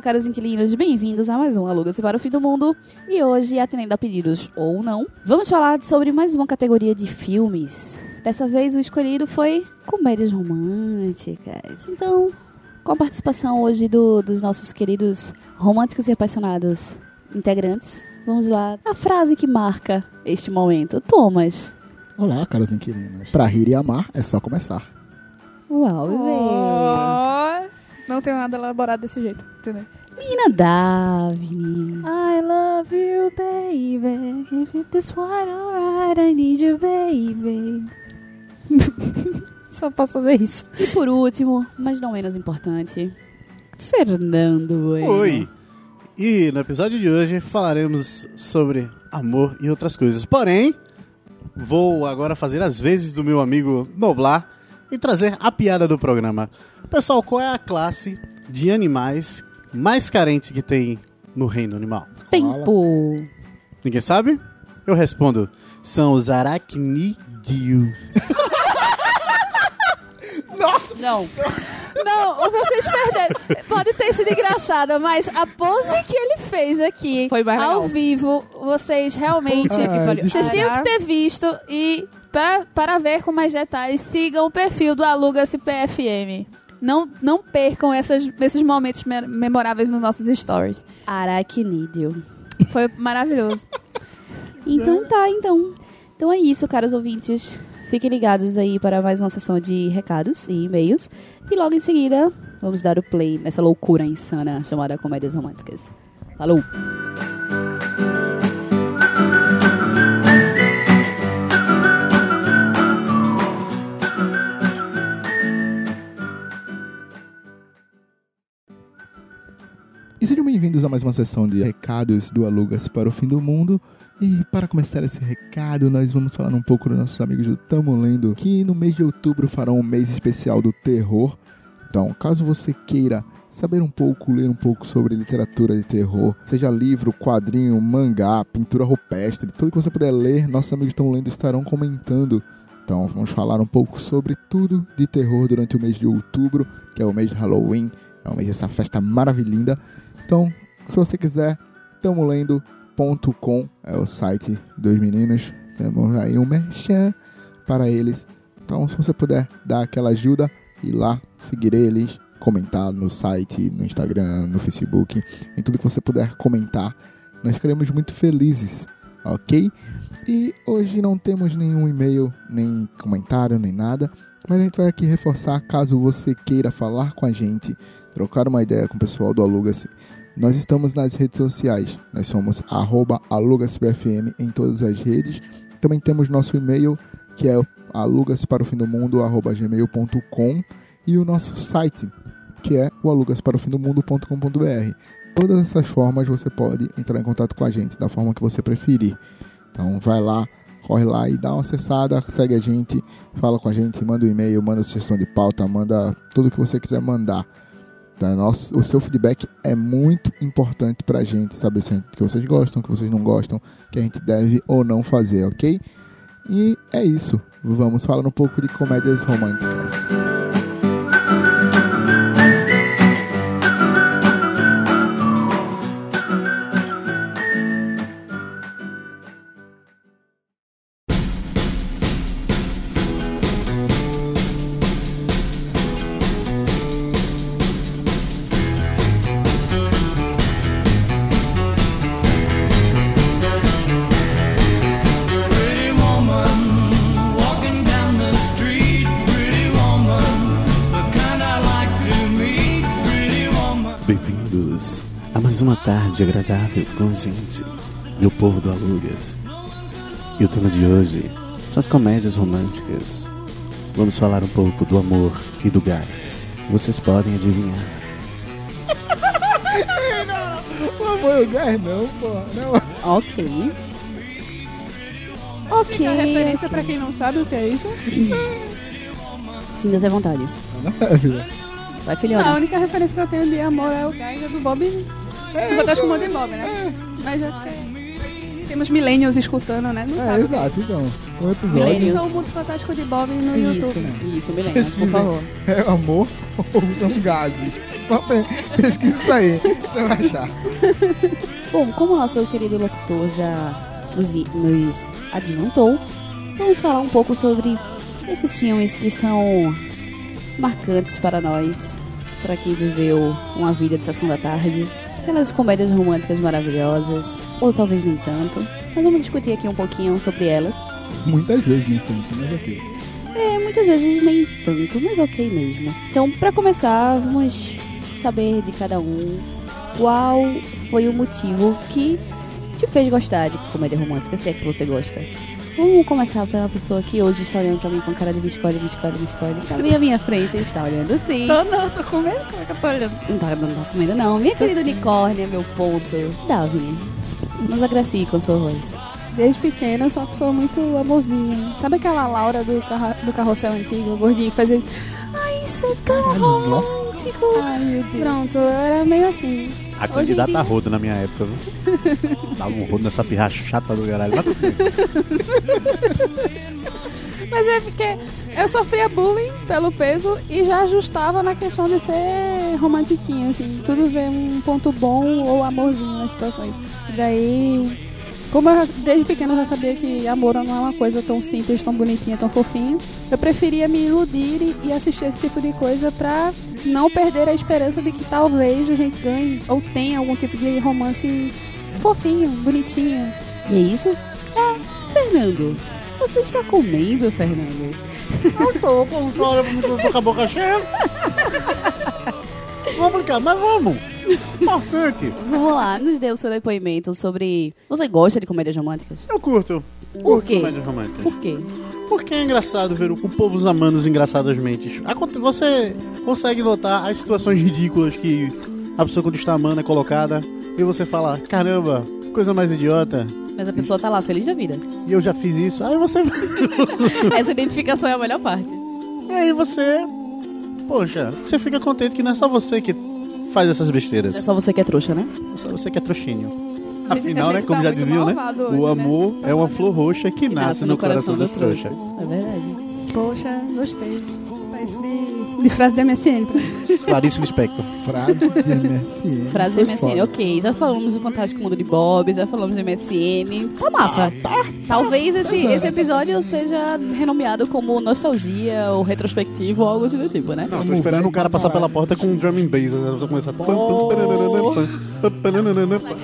Olá, caros inquilinos, bem-vindos a mais um Aluga-se para o Fim do Mundo. E hoje, atendendo a pedidos ou não, vamos falar sobre mais uma categoria de filmes. Dessa vez, o escolhido foi comédias românticas. Então, com a participação hoje do- dos nossos queridos românticos e apaixonados integrantes, vamos lá. A frase que marca este momento. Thomas. Olá, caros inquilinos. Pra rir e amar é só começar. Uau, bebê. Oh, não tenho nada elaborado desse jeito, entendeu? Menina Daphne. I love you, baby. If it is white alright, I need you, baby. Só posso fazer isso. E por último, mas não menos importante, Fernando Bueno. Oi! E no episódio de hoje falaremos sobre amor e outras coisas. Porém, vou agora fazer as vezes do meu amigo Noblar e trazer a piada do programa. Pessoal, qual é a classe de animais mais carente que tem no reino animal? Tempo. Ninguém sabe? Eu respondo: são os aracnídeos. Não. Não, vocês perderam. Pode ter sido engraçada, mas a pose que ele fez aqui, Foi mais legal. ao vivo, vocês realmente. Ai, vocês tinham que ter visto e, pra, para ver com mais detalhes, sigam o perfil do Aluga-se PFM. Não, não percam essas, esses momentos me- memoráveis nos nossos stories. Aracnídeo. Foi maravilhoso. Então tá, então. Então é isso, caros ouvintes. Fiquem ligados aí para mais uma sessão de recados e e-mails. E logo em seguida, vamos dar o play nessa loucura insana chamada Comédias Românticas. Falou! E sejam bem-vindos a mais uma sessão de recados do Alugas para o Fim do Mundo. E para começar esse recado, nós vamos falar um pouco dos nossos amigos do Tamo Lendo, que no mês de outubro farão um mês especial do terror. Então, caso você queira saber um pouco, ler um pouco sobre literatura de terror, seja livro, quadrinho, mangá, pintura rupestre, tudo que você puder ler, nossos amigos Tamo Lendo estarão comentando. Então, vamos falar um pouco sobre tudo de terror durante o mês de outubro, que é o mês de Halloween, é o mês dessa festa maravilhinda. Então, se você quiser, tamolendo.com é o site dos meninos. Temos aí um merchan para eles. Então, se você puder dar aquela ajuda, ir lá, seguir eles, comentar no site, no Instagram, no Facebook, em tudo que você puder comentar. Nós ficaremos muito felizes, ok? E hoje não temos nenhum e-mail, nem comentário, nem nada. Mas a gente vai aqui reforçar, caso você queira falar com a gente, trocar uma ideia com o pessoal do Aluga-se. Nós estamos nas redes sociais. Nós somos alugasbfm em todas as redes. Também temos nosso e-mail, que é alugas o e o nosso site, que é o alugasparofimdomundo.com.br. Todas essas formas você pode entrar em contato com a gente da forma que você preferir. Então vai lá, corre lá e dá uma acessada, segue a gente, fala com a gente, manda um e-mail, manda sugestão de pauta, manda tudo que você quiser mandar. Tá? Nosso, o seu feedback é muito importante pra gente saber se gente, que vocês gostam, que vocês não gostam, que a gente deve ou não fazer, ok? E é isso. Vamos falar um pouco de comédias românticas. Tarde agradável com a gente, meu povo do Alugas. E o tema de hoje são as comédias românticas. Vamos falar um pouco do amor e do gás. Vocês podem adivinhar. O amor e o gás não, porra. Não. Ok. Ok. Fica a referência pra quem não sabe o que é isso. Sinta-se à vontade. Vai, Não, a única referência que eu tenho de amor é o gás é do Bob. É, Fantástico Mundo em Bob, né? Mas é. Temos millennials escutando, né? Não É, sabe o é. exato, então. Um Millennials episódio estão o Mundo Fantástico de Bob no Isso, YouTube. isso, milênios, por favor. é amor ou são gases? Só pe- pesquisa isso aí, você vai achar. Bom, como o nosso querido locutor já nos, nos adiantou, vamos falar um pouco sobre esses filmes que são marcantes para nós, para quem viveu uma vida de sessão da tarde, aquelas comédias românticas maravilhosas, ou talvez nem tanto. Mas vamos discutir aqui um pouquinho sobre elas. Muitas vezes nem tanto, mas ok. É, muitas vezes nem tanto, mas ok mesmo. Então, para começar, vamos saber de cada um qual foi o motivo que te fez gostar de comédia romântica, se é que você gosta. Vamos começar pela pessoa que hoje está olhando pra mim com cara de me escolhe, me escolhe, me escolhe. Está bem à minha frente e está olhando assim. Tô, não, tô com medo. Como é que eu tô olhando? Não tá, não tá comendo não. Minha querida unicórnia, meu ponto. Davi, nos agracie com sua voz. Desde pequena eu sou uma pessoa muito amorzinha. Sabe aquela Laura do, carro, do carrossel antigo, gordinha, que fazia. Ai, isso é tão romântico. Ai, meu Pronto, eu era meio assim. A candidata dia- rodo na minha época, viu? Dava um rodo nessa pirra chata do caralho. Mas é porque eu sofria bullying pelo peso e já ajustava na questão de ser romantiquinha, assim. Tudo vê um ponto bom ou amorzinho nas situações. Daí, como eu desde pequena eu já sabia que amor não é uma coisa tão simples, tão bonitinha, tão fofinha, eu preferia me iludir e, e assistir esse tipo de coisa pra não perder a esperança de que talvez a gente ganhe ou tenha algum tipo de romance fofinho, bonitinho. E é isso? É, Fernando. Você está comendo, Fernando? Eu tô com, olha, tô, tô com a boca cheia. Vamos brincar, mas vamos. Importante. Vamos lá, nos dê o seu depoimento sobre. Você gosta de comédias românticas? Eu curto. Por Curto quê? comédias românticas. Por quê? Porque é engraçado ver o povo amando os engraçadas mentes. Você consegue notar as situações ridículas que a pessoa quando está amando é colocada e você fala, caramba, coisa mais idiota. Mas a pessoa tá lá feliz da vida. E eu já fiz isso. Aí você. Essa identificação é a melhor parte. e aí você. Poxa, você fica contente que não é só você que faz essas Não é besteiras. só você que é trouxa, né? É só você que é trouxinho. Afinal, né, tá como já muito diziam, né? malvado O hoje, né? amor é uma flor roxa que, nasce, no, coração, dos trouxas. É verdade. Poxa, gostei. Parece de, de frase da MSN. Clarice Lispector. Frase de MSN. Frase Foi MSN, ok. Já falamos do Fantástico Mundo de Bob, já falamos do MSN. Tá massa. Talvez esse, esse episódio seja renomeado como nostalgia ou retrospectivo ou algo assim do tipo, né? Não, tô esperando o cara passar pela porta com um drum and bass. Né? Vai começar.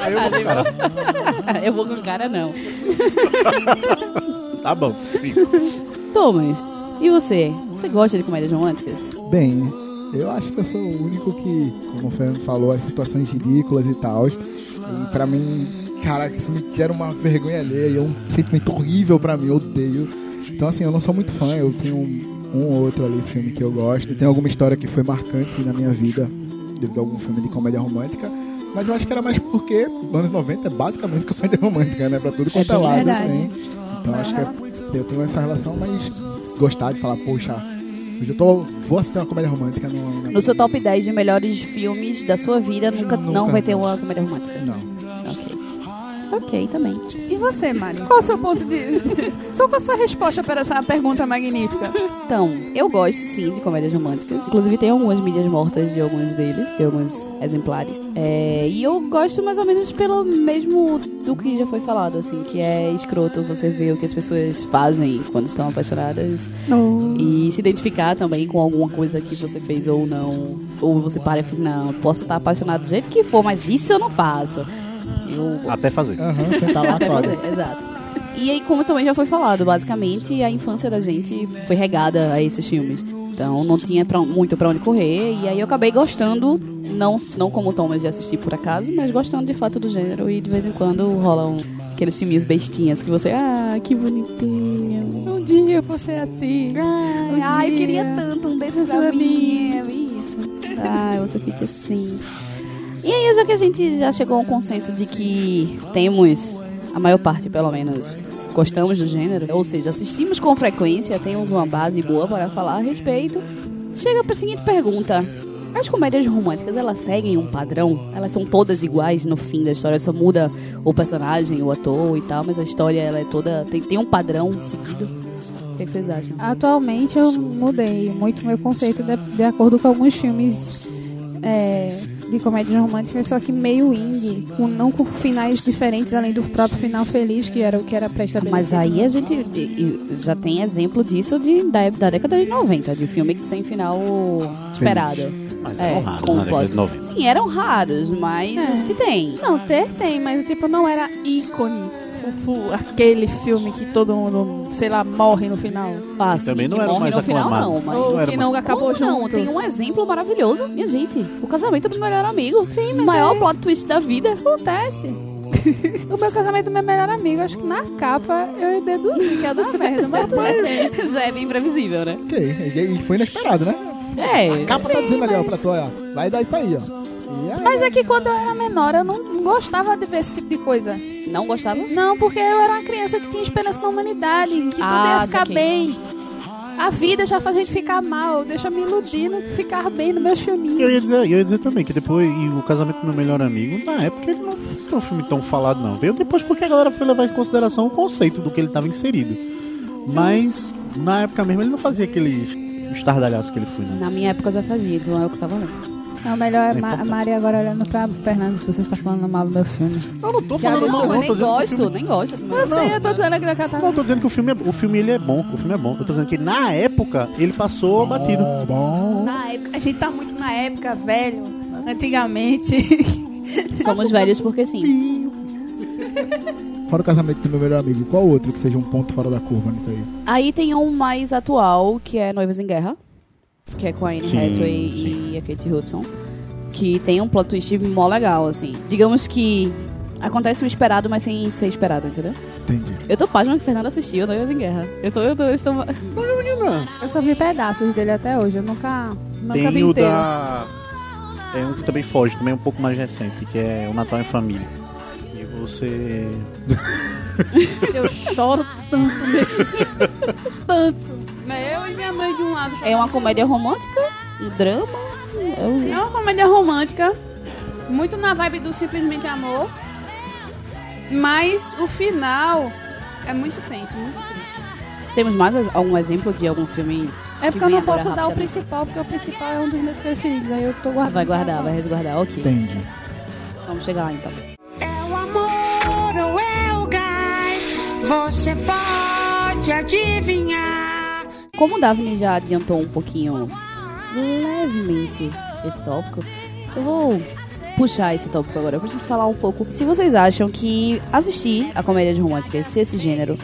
Aí eu vou com o cara. Eu vou com o cara, não. Tá bom. Thomas, e você? Você gosta de comédias românticas? Bem, eu acho que eu sou o único que, como o Fernando falou, as situações ridículas e tal. E pra mim, caraca, isso me gera uma vergonha alheia, é um sentimento horrível pra mim, eu odeio. Então, assim, eu não sou muito fã, eu tenho um, um ou outro ali filme que eu gosto. E tem alguma história que foi marcante na minha vida, devido a algum filme de comédia romântica. Mas eu acho que era mais porque os anos 90 é basicamente comédia romântica, né? Pra tudo quanto é, bem lado. verdade. Assim. Então acho que é- eu tenho essa relação, mas gostar de falar, poxa, hoje eu tô, vou assistir uma comédia romântica no, No seu top 10 de melhores filmes da sua vida, nunca, Nunca. não vai ter uma comédia romântica? Não. Ok. Também. E você, Mari? Qual o seu ponto de. Só qual a sua resposta para essa pergunta magnífica? Então, eu gosto sim de comédias românticas. Inclusive, tem algumas mídias mortas de alguns deles, de alguns exemplares. É, e eu gosto mais ou menos pelo mesmo do que já foi falado, assim, que é escroto você ver o que as pessoas fazem quando estão apaixonadas e se identificar também com alguma coisa que você fez ou não. Ou você para e fala, não, posso estar apaixonado do jeito que for, mas isso eu não faço. Eu Até fazer. Aham, sentar lá até fazer, exato. E aí, como também já foi falado, basicamente a infância da gente foi regada a esses filmes. Então não tinha pra- muito pra onde correr. E aí eu acabei gostando, não, não como o Thomas de assistir por acaso, mas gostando de fato do gênero. E de vez em quando rolam aqueles filminhos bestinhas que você, ah, que bonitinho. Um dia você é assim. Ai, Um ai, dia. queria tanto um beijo pra Pra mim. É Isso. Ai, você fica assim. E aí, já que a gente já chegou a um consenso de que temos, a maior parte pelo menos, gostamos do gênero, ou seja, assistimos com frequência, temos uma base boa para falar a respeito, chega para a seguinte pergunta: As comédias românticas, elas seguem um padrão? Elas são todas iguais no fim da história, só muda o personagem, o ator e tal, mas a história ela é toda. tem, tem um padrão seguido. O que, que vocês acham? Atualmente eu mudei muito meu conceito de, de acordo com alguns filmes é, de comédias românticas, só que meio indie, com, não com finais diferentes, além do próprio final feliz, que era o que era pré-estabelecido. Mas aí a gente já tem exemplo disso de, da, da década de 90, de filme que sem final esperado. Mas É, eram raros na década de 90. Sim, eram raros, mas É. a gente tem. Não, ter tem, mas tipo, não era ícone. Fu- Aquele filme que todo mundo, sei lá, morre no final. Ah, Também não era morre mais no final, aclamado. não, mas... Ou não era que não acabou Como não? junto. Tem um exemplo maravilhoso, minha gente. O casamento do melhor amigo. Sim, mas O maior é- plot twist da vida. Acontece. o meu casamento do meu melhor amigo, acho que na capa eu deduzi que ia dar merda, mas tudo bem. Já é bem previsível, né? Ok, e foi inesperado, né? É. A capa tá dizendo ali, ó, pra tu, ó. Vai dar isso aí, ó. E aí, Mas é que quando eu era menor, eu não não gostava de ver esse tipo de coisa. Não gostava? Não, porque eu era uma criança que tinha esperança na humanidade, que tudo Ah, ia ficar saquei. bem. A vida já faz a gente ficar mal, deixa eu me iludir, não ficar bem no meus E eu ia dizer, eu ia dizer também que depois, e o casamento do meu melhor amigo, na época ele não foi um filme tão falado, não. Veio depois porque a galera foi levar em consideração o conceito do que ele estava inserido. Mas na época mesmo ele não fazia aqueles estardalhaços que ele foi, né? Na minha época eu já fazia, então é o que eu tava lendo. Não, melhor é Ma importante. Maria agora olhando pra Fernando se você está falando mal do meu filme. Eu não tô falando mal, eu não. nem que o gosto, filme- nem gosto. do meu- Eu sei, eu tô dizendo aqui da Não, Catarina. tô dizendo que o filme, é, o filme ele é bom, o filme é bom. Eu tô dizendo que na época ele passou batido. Bom, bom. Na época, a gente tá muito na época, velho. Antigamente. Somos velhos porque sim. Fora o casamento do meu melhor amigo, qual outro que seja um ponto fora da curva nisso aí? Aí tem um mais atual, que é Noivos em Guerra. Que é com a Anne Sim, Hathaway sim. e a Kate Hudson. Que tem um plot twist mó legal, assim. Digamos que acontece o esperado, mas sem ser esperado, entendeu? Entendi. Eu tô pasma que o Fernando assistiu Noivos em Guerra. Eu tô, eu tô, eu estou... Eu só vi pedaços dele até hoje, eu nunca, nunca vi Tem o inteiro. da. É um que também foge, também é um pouco mais recente, que é o Natal em Família. E você. Eu choro tanto nesse Tanto. Eu e minha mãe de um lado É uma comédia romântica, um drama. É um- É uma comédia romântica, muito na vibe do Simplesmente Amor, mas o final é muito tenso, muito tenso. Temos mais algum exemplo de algum filme? É Que porque eu não posso dar o principal, porque o principal é um dos meus preferidos, aí eu tô guardando. Vai guardar, vai resguardar. Ok, Entendi. vamos chegar lá então. É o amor ou é o gás? Você pode adivinhar. Como o Daphne já adiantou um pouquinho, levemente, esse tópico, eu vou puxar esse tópico agora pra gente falar um pouco. Se vocês acham que assistir a comédias românticas, se esse gênero,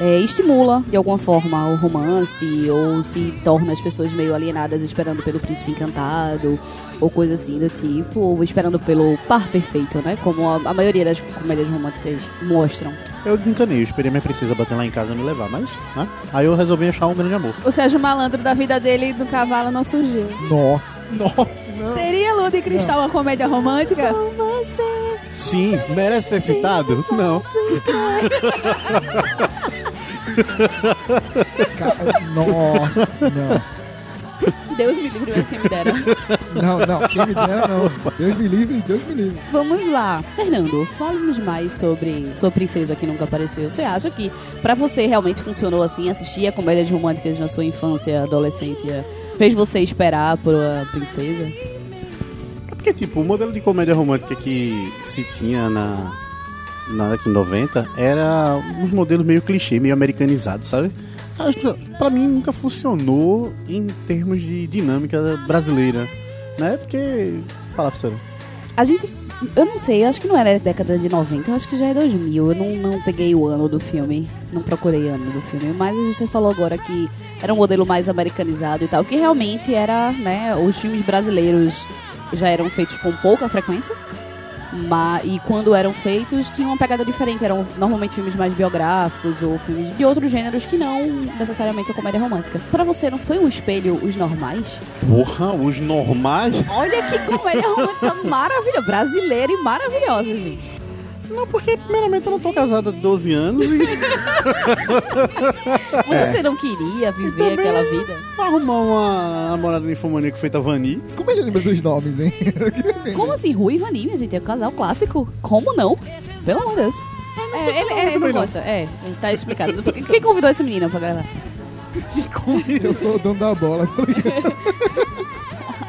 é, estimula de alguma forma o romance ou se torna as pessoas meio alienadas esperando pelo príncipe encantado ou coisa assim do tipo, ou esperando pelo par perfeito, né? Como a, a maioria das comédias românticas mostram. Eu desencanei, eu esperei minha princesa bater lá em casa e me levar, mas. Né? Aí eu resolvi achar um grande amor. O Sérgio Malandro da vida dele do cavalo não surgiu. Nossa. Seria Lua de Cristal uma comédia romântica? Sim, merece ser citado? Não. Nossa. Não. Deus me livre, mas quem me dera. Não, não. Quem me dera, não. Deus me livre, Deus me livre. Vamos lá. Fernando, fale-nos mais sobre sua princesa que nunca apareceu. Você acha que pra você realmente funcionou assim, assistir a comédias românticas na sua infância, adolescência, fez você esperar por a princesa? É porque, tipo, o modelo de comédia romântica que se tinha na, na década de 90 era uns modelos meio clichê, meio americanizados, sabe? Pra mim nunca funcionou em termos de dinâmica brasileira, né? Porque. Fala, professora. A gente. Eu não sei, eu acho que não era década de 90, eu acho que já é 2000. Eu não, não peguei o ano do filme, não procurei o ano do filme. Mas você falou agora que era um modelo mais americanizado e tal, que realmente era, né? Os filmes brasileiros já eram feitos com pouca frequência. Mas, e quando eram feitos, tinha uma pegada diferente. Eram normalmente filmes mais biográficos ou filmes de outros gêneros que não necessariamente a comédia romântica. Pra você, não foi um espelho os normais? Porra, os normais. Olha que comédia romântica maravilhosa, brasileira e maravilhosa, gente. Não, porque primeiramente eu não tô casado há 12 anos e Mas você não queria viver também- aquela vida? arrumar uma namorada ninfomaníaca feita Vani. Como ele lembra dos nomes, hein? Como assim? Rui e Vani, minha gente? É um casal clássico. Como não? Pelo amor de Deus. É, ele, ele não também não. gosta. É, tá explicado. Quem convidou esse menino pra gravar? Eu sou o dono da bola. tá?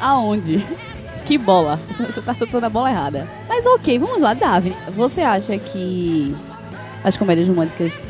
Aonde? Que bola? Você tá chutando a bola errada. Mas ok, vamos lá, Davi. Você acha que as comédias românticas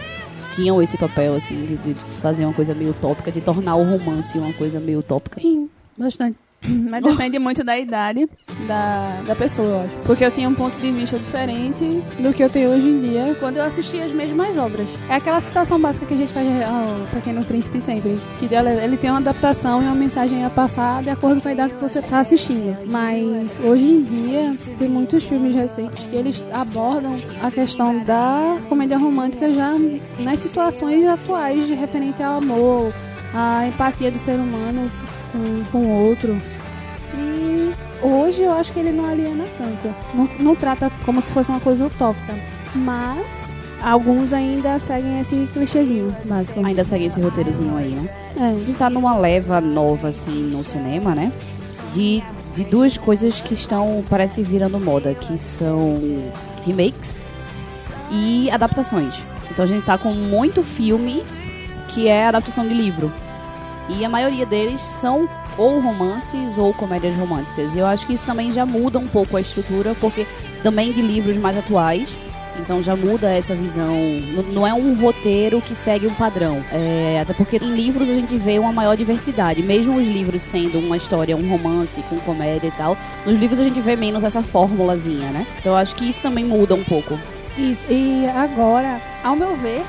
tinham esse papel, assim, de, de fazer uma coisa meio utópica, de tornar o romance uma coisa meio utópica? Sim, bastante. Mas depende muito da idade da, da pessoa, eu acho. Porque eu tinha um ponto de vista diferente do que eu tenho hoje em dia quando eu assisti as mesmas obras. É aquela citação básica que a gente faz ao Pequeno Príncipe sempre. Que ela- ele tem uma adaptação e uma mensagem a passar de acordo com a idade que você está assistindo. Mas hoje em dia tem muitos filmes recentes que eles abordam a questão da comédia romântica já nas situações atuais referente ao amor, a empatia do ser humano com, com o outro. E hoje eu acho que ele não aliena tanto. Não, não trata como se fosse uma coisa utópica. Mas alguns ainda seguem esse clichêzinho básico. Ainda segue esse roteirozinho aí, né? A É. gente tá numa leva nova, assim, no cinema, né? De, de duas coisas que estão, parece, virando moda, que são remakes e adaptações. Então a gente tá com muito filme que é adaptação de livro. E a maioria deles são ou romances ou comédias românticas. E eu acho que isso também já muda um pouco a estrutura, porque também de livros mais atuais. Então já muda essa visão. Não é um roteiro que segue um padrão. É, até porque em livros a gente vê uma maior diversidade. Mesmo os livros sendo uma história, um romance com comédia e tal, nos livros a gente vê menos essa fórmulazinha, né? Então eu acho que isso também muda um pouco. Isso. E agora, ao meu ver,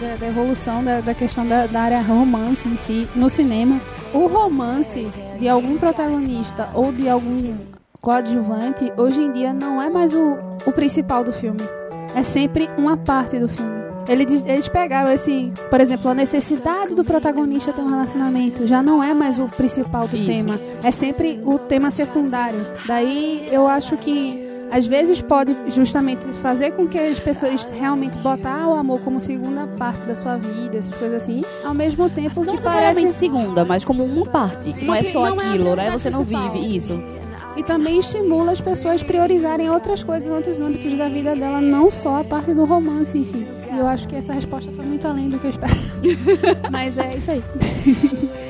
da, da evolução da, da questão da, da área romance em si, no cinema, o romance de algum protagonista ou de algum coadjuvante, hoje em dia não é mais o, o principal do filme. É sempre uma parte do filme. Eles, eles pegaram esse, por exemplo, a necessidade do protagonista ter um relacionamento. Já não é mais o principal do Isso. tema. É sempre o tema secundário. Daí eu acho que às vezes pode justamente fazer com que as pessoas realmente botar o amor como segunda parte da sua vida, essas coisas assim, ao mesmo tempo Não que parece segunda, mas como uma parte. Que não é só não é aquilo, né? prioridade Você não vive isso. e também estimula as pessoas priorizarem outras coisas, outros âmbitos da vida dela, não só a parte do romance em si. E eu acho que essa resposta foi muito além do que eu espero. Mas é isso aí.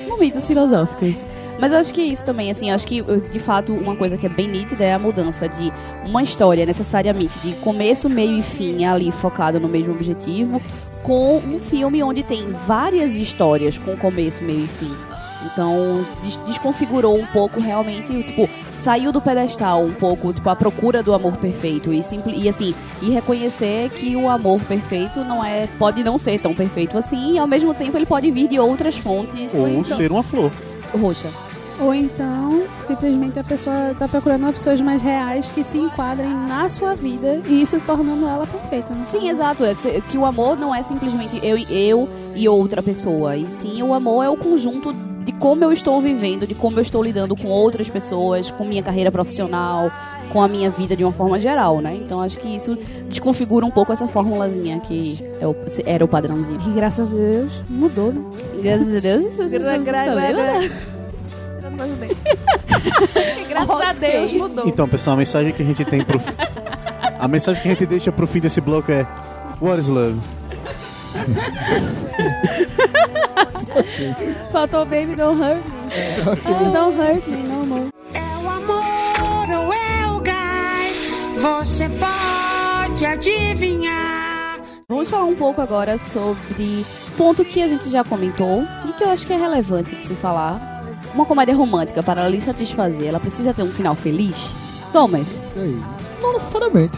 momentos filosóficos. Mas eu acho que isso também, assim, acho que de fato uma coisa que é bem nítida é a mudança de uma história necessariamente de começo, meio e fim ali focado no mesmo objetivo, com um filme onde tem várias histórias com começo, meio e fim. Então des- desconfigurou um pouco realmente, tipo, saiu do pedestal um pouco, tipo, a procura do amor perfeito e, e assim, e reconhecer que o amor perfeito não é, pode não ser tão perfeito assim, e ao mesmo tempo ele pode vir de outras fontes Ou então- ser uma flor. roxa. Ou então, simplesmente a pessoa tá procurando pessoas mais reais que se enquadrem na sua vida e isso tornando ela perfeita. Né? Sim, exato. É que- que o amor não é simplesmente eu, e- eu e outra pessoa. E sim, o amor é o conjunto de como eu estou vivendo, de como eu estou lidando com outras pessoas, com minha carreira profissional, com a minha vida de uma forma geral, né? Então acho que isso desconfigura um pouco essa formulazinha que é o- era o padrãozinho. E graças a Deus mudou, né? Graças a Deus, isso isso- Gra- não graças a Ok. Deus mudou. Então, pessoal, a mensagem que a gente tem pro. a mensagem que a gente deixa pro fim desse bloco é: What is love? Faltou o Baby Don't Hurt Me. Don't Hurt Me, no more. É o amor ou é o gás? Você pode adivinhar. Vamos falar um pouco agora sobre ponto que a gente já comentou e que eu acho que é relevante de se falar. Uma comédia romântica, para lhe satisfazer, ela precisa ter um final feliz? Thomas? Não necessariamente.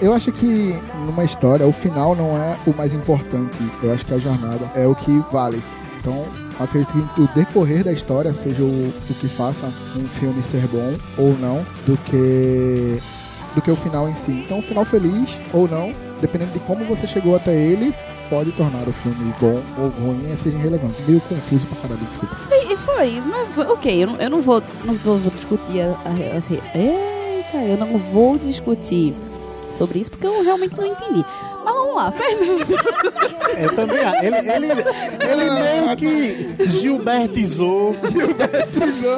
Eu acho que numa história o final não é o mais importante. Eu acho que a jornada é o que vale. Então, acredito que o decorrer da história seja o, o que faça um filme ser bom ou não, do que do que o final em si. Então, o final feliz ou não, dependendo de como você chegou até ele, pode tornar o filme bom ou ruim, e seja irrelevante. Meio confuso pra caralho, desculpa. e foi, mas ok, eu não, eu não vou, não vou, vou discutir a, a, re- Eita, eu não vou discutir sobre isso, porque eu realmente não entendi. Mas vamos lá, Fernando. É, também, ele, ele, ele meio que gilbertizou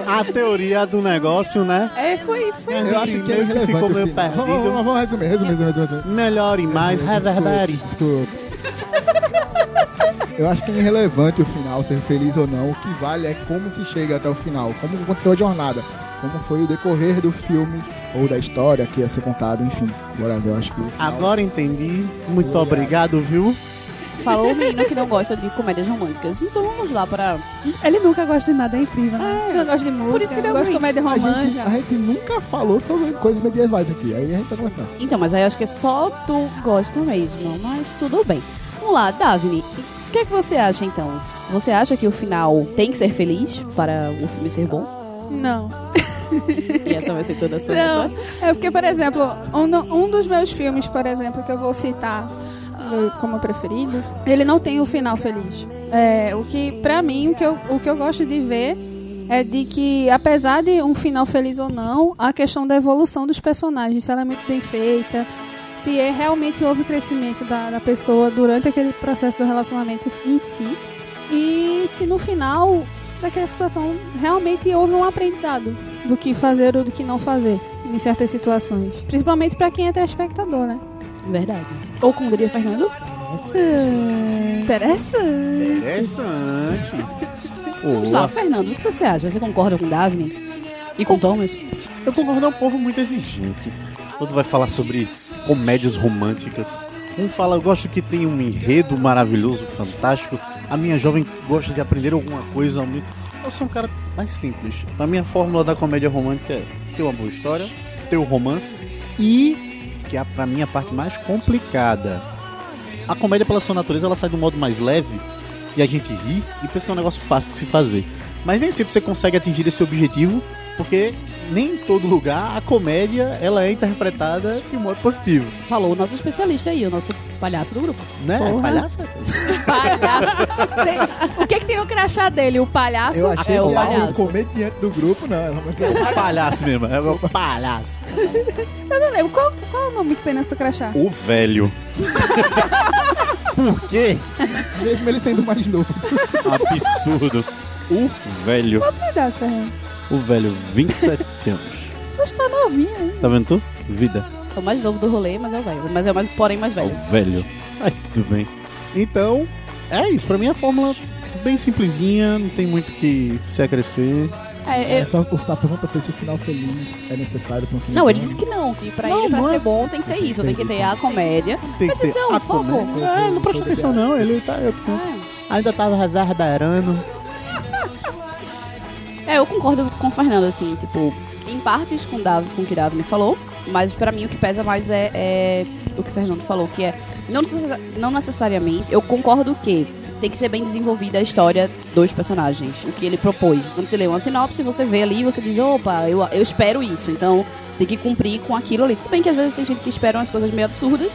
a teoria do negócio, né? É, foi, foi. A Eu acho que é meio que ficou meio final. Vamos, perdido. vamos, vamos resumir, resumir, resumir, resumir. Melhor e mais, reverbere. Escuta. Eu acho que é irrelevante o final, ser feliz ou não. O que vale é como se chega até o final, como aconteceu a jornada, como foi o decorrer do filme ou da história que ia ser contado, enfim. Agora eu acho que. Agora entendi. Muito obrigado, viu? Falou o menino que não gosta de comédias românticas. Então vamos lá para. Ele nunca gosta de nada, é incrível, né? Não gosta de música, isso que não gosta de comédia a, gente, romântica. a gente nunca falou sobre coisas medievais aqui, aí a gente tá começando. Então, mas aí eu acho que é só tu gosta mesmo. Mas tudo bem. Vamos lá, Davine. O que é que você acha então? Você acha que o final tem que ser feliz para o filme ser bom? Não. E essa vai ser toda a sua Não, resposta? é porque, por exemplo, um, um dos meus filmes, por exemplo, que eu vou citar eh, como preferido, ele não tem o final feliz. É, o que, pra mim, o que, eu, o que eu gosto de ver é de que, apesar de um final feliz ou não, a questão da evolução dos personagens, se ela é muito bem feita, se é, realmente houve crescimento da, da pessoa durante aquele processo do relacionamento em si, e se no final daquela situação realmente houve um aprendizado do que fazer ou do que não fazer em certas situações. Principalmente pra quem é telespectador, né? Verdade. Ou como diria Fernando? Interessante. Interessante. Vamos lá, Fernando, o que você acha? Você concorda com Davine? E com Thomas? Eu concordo, é um povo muito exigente. Quando vai falar sobre comédias românticas. Um fala, eu gosto que tem um enredo maravilhoso, fantástico. A minha jovem gosta de aprender alguma coisa. Eu sou um cara mais simples. A minha fórmula da comédia romântica é ter uma boa história, ter o romance e, que é pra mim a parte mais complicada, a comédia pela sua natureza ela sai do modo mais leve e a gente ri e pensa que é um negócio fácil de se fazer. Mas nem sempre você consegue atingir esse objetivo, porque nem em todo lugar a comédia ela é interpretada de modo positivo, Falou o nosso especialista aí, o nosso palhaço do grupo. né? Porra. Palhaça? Palhaço. Tem- o que que tem no crachá dele? O palhaço? Eu achei é o palhaço. o comediante do grupo, não. É palhaço mesmo, é o palhaço. Eu não lembro. Qual, qual é o nome que tem no seu crachá? O velho. Por quê? Mesmo ele sendo mais novo. Absurdo. O velho. Tua idade, Fernando? O velho, 27 anos. Você tá novinho aí. Tá vendo tu? Vida. É o mais novo do rolê, mas é o velho. Mas é o mais, porém mais É velho. o velho. Ai, tudo bem. Então, é isso. Pra mim a fórmula bem simplesinha, não tem muito que se acrescer. É, É é- só a pergunta foi se o final feliz é necessário para um final Não, ele disse que não, que pra Não, ele, pra não ser é- bom, tem que ter isso. Tem que ter a comédia. Tem Mas que ter é um a foco. comédia. É, não presta atenção não, ele tá... Eu, ainda tava reverberando. É, eu concordo com o Fernando, assim, tipo, em partes com, Davi, com o que Davi me falou, mas pra mim o que pesa mais é, é o que o Fernando falou, que é, não, não necessariamente, eu concordo que tem que ser bem desenvolvida a história dos personagens, o que ele propôs. Quando você lê uma sinopse, você vê ali e você diz, opa, eu, eu espero isso, então tem que cumprir com aquilo ali. Tudo bem que às vezes tem gente que espera umas coisas meio absurdas,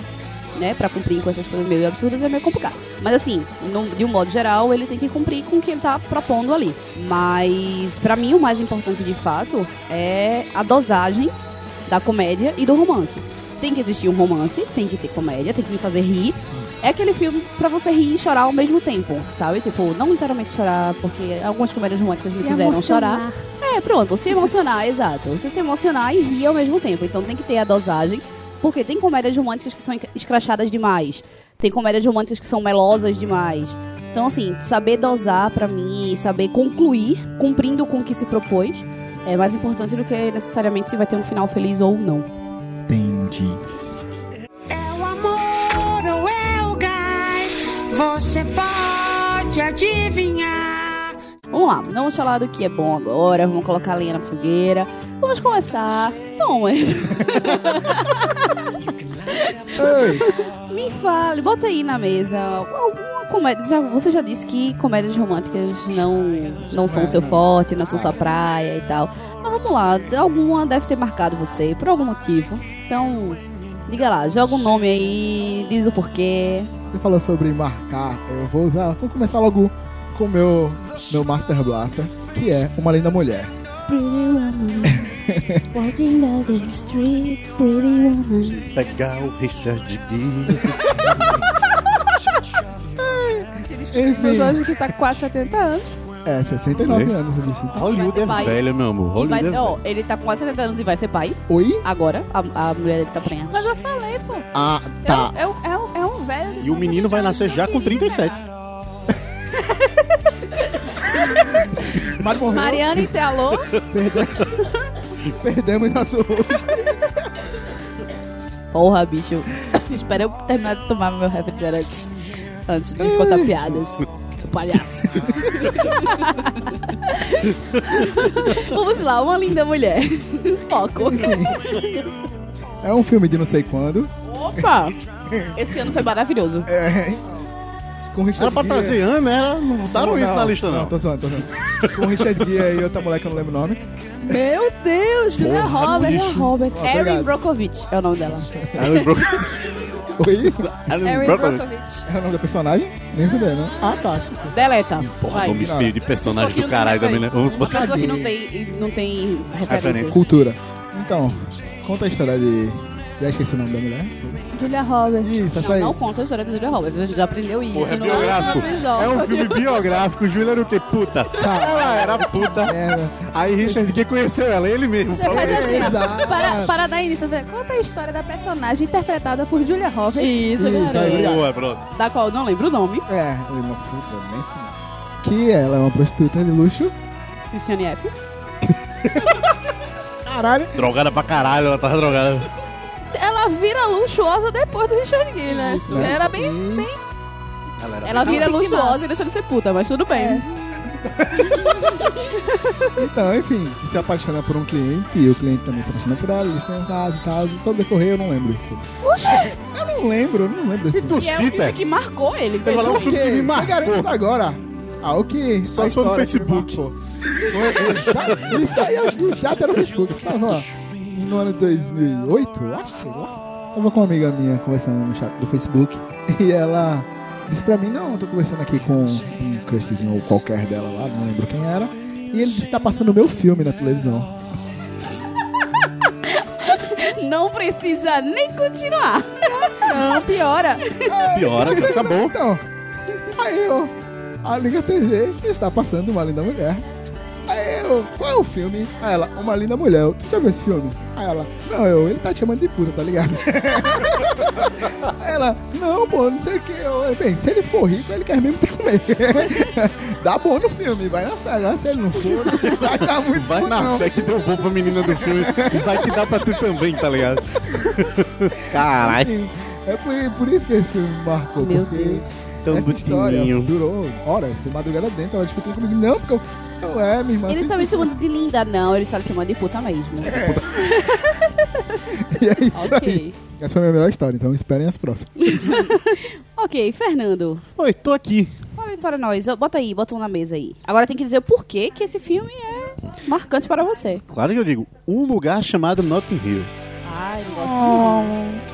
né, pra cumprir com essas coisas meio absurdas é meio complicado. Mas assim, no- de um modo geral, ele tem que cumprir com o que ele tá propondo ali. Mas pra mim o mais importante de fato é a dosagem da comédia e do romance. Tem que existir um romance, tem que ter comédia, tem que me fazer rir. É aquele filme pra você rir e chorar ao mesmo tempo, sabe? Tipo, não literalmente chorar, porque algumas comédias românticas me fizeram chorar. É, pronto, se emocionar, exato. Você se emocionar e rir ao mesmo tempo. Então tem que ter a dosagem, porque tem comédias românticas que são escrachadas demais. Tem comédias românticas que são melosas demais. Então, assim, saber dosar pra mim e saber concluir, cumprindo com o que se propôs, é mais importante do que necessariamente se vai ter um final feliz ou não. Entendi. É o amor ou é o gás? Você pode adivinhar. Vamos lá, vamos falar do que é bom agora, vamos colocar a lenha na fogueira. Vamos começar. Ei, me fale, bota aí na mesa alguma comédia. Já, você já disse que comédias românticas não, não são seu forte, não são sua praia e tal. Mas vamos lá, alguma deve ter marcado você por algum motivo. Então, diga lá, joga um nome aí, diz o porquê. você falou sobre marcar, eu vou usar. Vou começar logo com o meu, meu Master Blaster, que é Uma Linda Mulher. Walking down the street, pretty woman. Pegar o Richard Gere. Descobrimos hoje que tá com quase 70 anos. É, 69 Oi? anos o bichinho. Hollywood ser é pai. velho, meu amor. E Hollywood vai, é ó, velho. ele tá com quase 70 anos e vai ser pai. Oi? Agora, a, a mulher dele tá prenha. Mas eu falei, pô. Ah, tá. É, um- é, um- é um velho. de E o menino vai nascer já com 37. Mário morreu. Mariana entalou. Perdemos nosso rosto. Porra, bicho. Espera eu terminar de tomar meu refrigerante antes de contar piadas. Seu palhaço. Vamos lá, uma linda mulher. Foco. É um filme de não sei quando. Opa! Esse ano foi maravilhoso. É. Com Richard Era pra Gere. trazer Ana, era, não botaram isso na lista, não. Não, tô zoando, tô zoando. Com Richard Gere e outra mulher que eu não lembro o nome. Meu Deus, Julia Roberts. bicho. Roberts. Ó, Erin. Brockovich é o nome dela. Alan Bro- Oi? Erin Brockovich. Brockovich. É o nome da personagem? Nem fudeu, né? Ah, tá. Deleta. Porra, Vai. nome feio de personagem do caralho também, né? Vamos Uma botar. pessoa que não tem, não tem Referência. Cultura. Então, conta a história de... Já esqueci o nome da mulher. Julia Roberts. Isso, essa Não, aí. não conta a história da Julia Roberts. A gente já aprendeu isso Porra, é no biográfico. É um filme biográfico. Júlia era o quê? Puta. Ela era puta. É, Aí Richard Gere conheceu ela, ele mesmo. Você faz assim, ó. Para, para dar início, você conta a história da personagem interpretada por Julia Roberts. Isso, Isso, aí. Boa, pronto. Da qual eu não lembro o nome. é, ele não foi, nem. Que ela é uma prostituta de luxo. Cristiane F. Caralho. Drogada pra caralho, ela tava drogada. Ela vira luxuosa depois do Richard Gere, né? Isso. Porque Era bem, E- bem Ela era Ela vira sim, que luxuosa e deixa de ser puta, mas tudo bem. É. Então, enfim, se apaixona por um cliente e o cliente também se apaixona por ela, eles têm caso e tal. Todo decorrer eu não lembro. Oxe, Eu não lembro, eu não lembro E tu é cita? filme que marcou ele. Eu falei, velho. um filme que me marcou. agora. Ah, o que? Só for no Facebook. O Isso aí, que o chat era no Facebook. Você tava no ano de 2008, eu acho, sei lá. Tava com uma amiga minha conversando no chat do Facebook e ela disse pra mim, não, eu tô conversando aqui com um crushzinho ou qualquer dela lá, não lembro quem era. E ele disse que tá passando o meu filme na televisão. Não precisa nem continuar. não, piora. Piora, que fica bom. Então, aí eu, a Liga TV está passando uma linda mulher. Eu, qual é o filme? Aí ela, uma linda mulher. Eu, Tu já viu esse filme? Aí ela, não, eu, ele tá te chamando de puta, tá ligado? Aí ela, não, pô, não sei o que. Eu, bem, se ele for rico, ele quer mesmo te comer. Dá bom no filme, vai na fé. Agora se ele não for, não vai dar muito Vai bom, na não. fé que deu bom pra menina do filme e vai que dá pra tu também, tá ligado? Caralho. É por, por isso que esse filme me marcou. Meu porque Deus. Tão essa história durou horas, foi madrugada dentro, ela discutiu comigo. Não, porque eu. Não é, minha irmã. Eles estão me chamando de linda, não. Eles estão chamando de puta mesmo. E é isso aí. ok. Essa foi a minha melhor história, então esperem as próximas. Ok, Fernando. Oi, tô aqui. Fala aí para nós. Bota aí, bota um na mesa aí. Agora tem que dizer o porquê que esse filme é marcante para você. Claro que eu digo, um lugar chamado Notting Hill. Ai, não gosto. O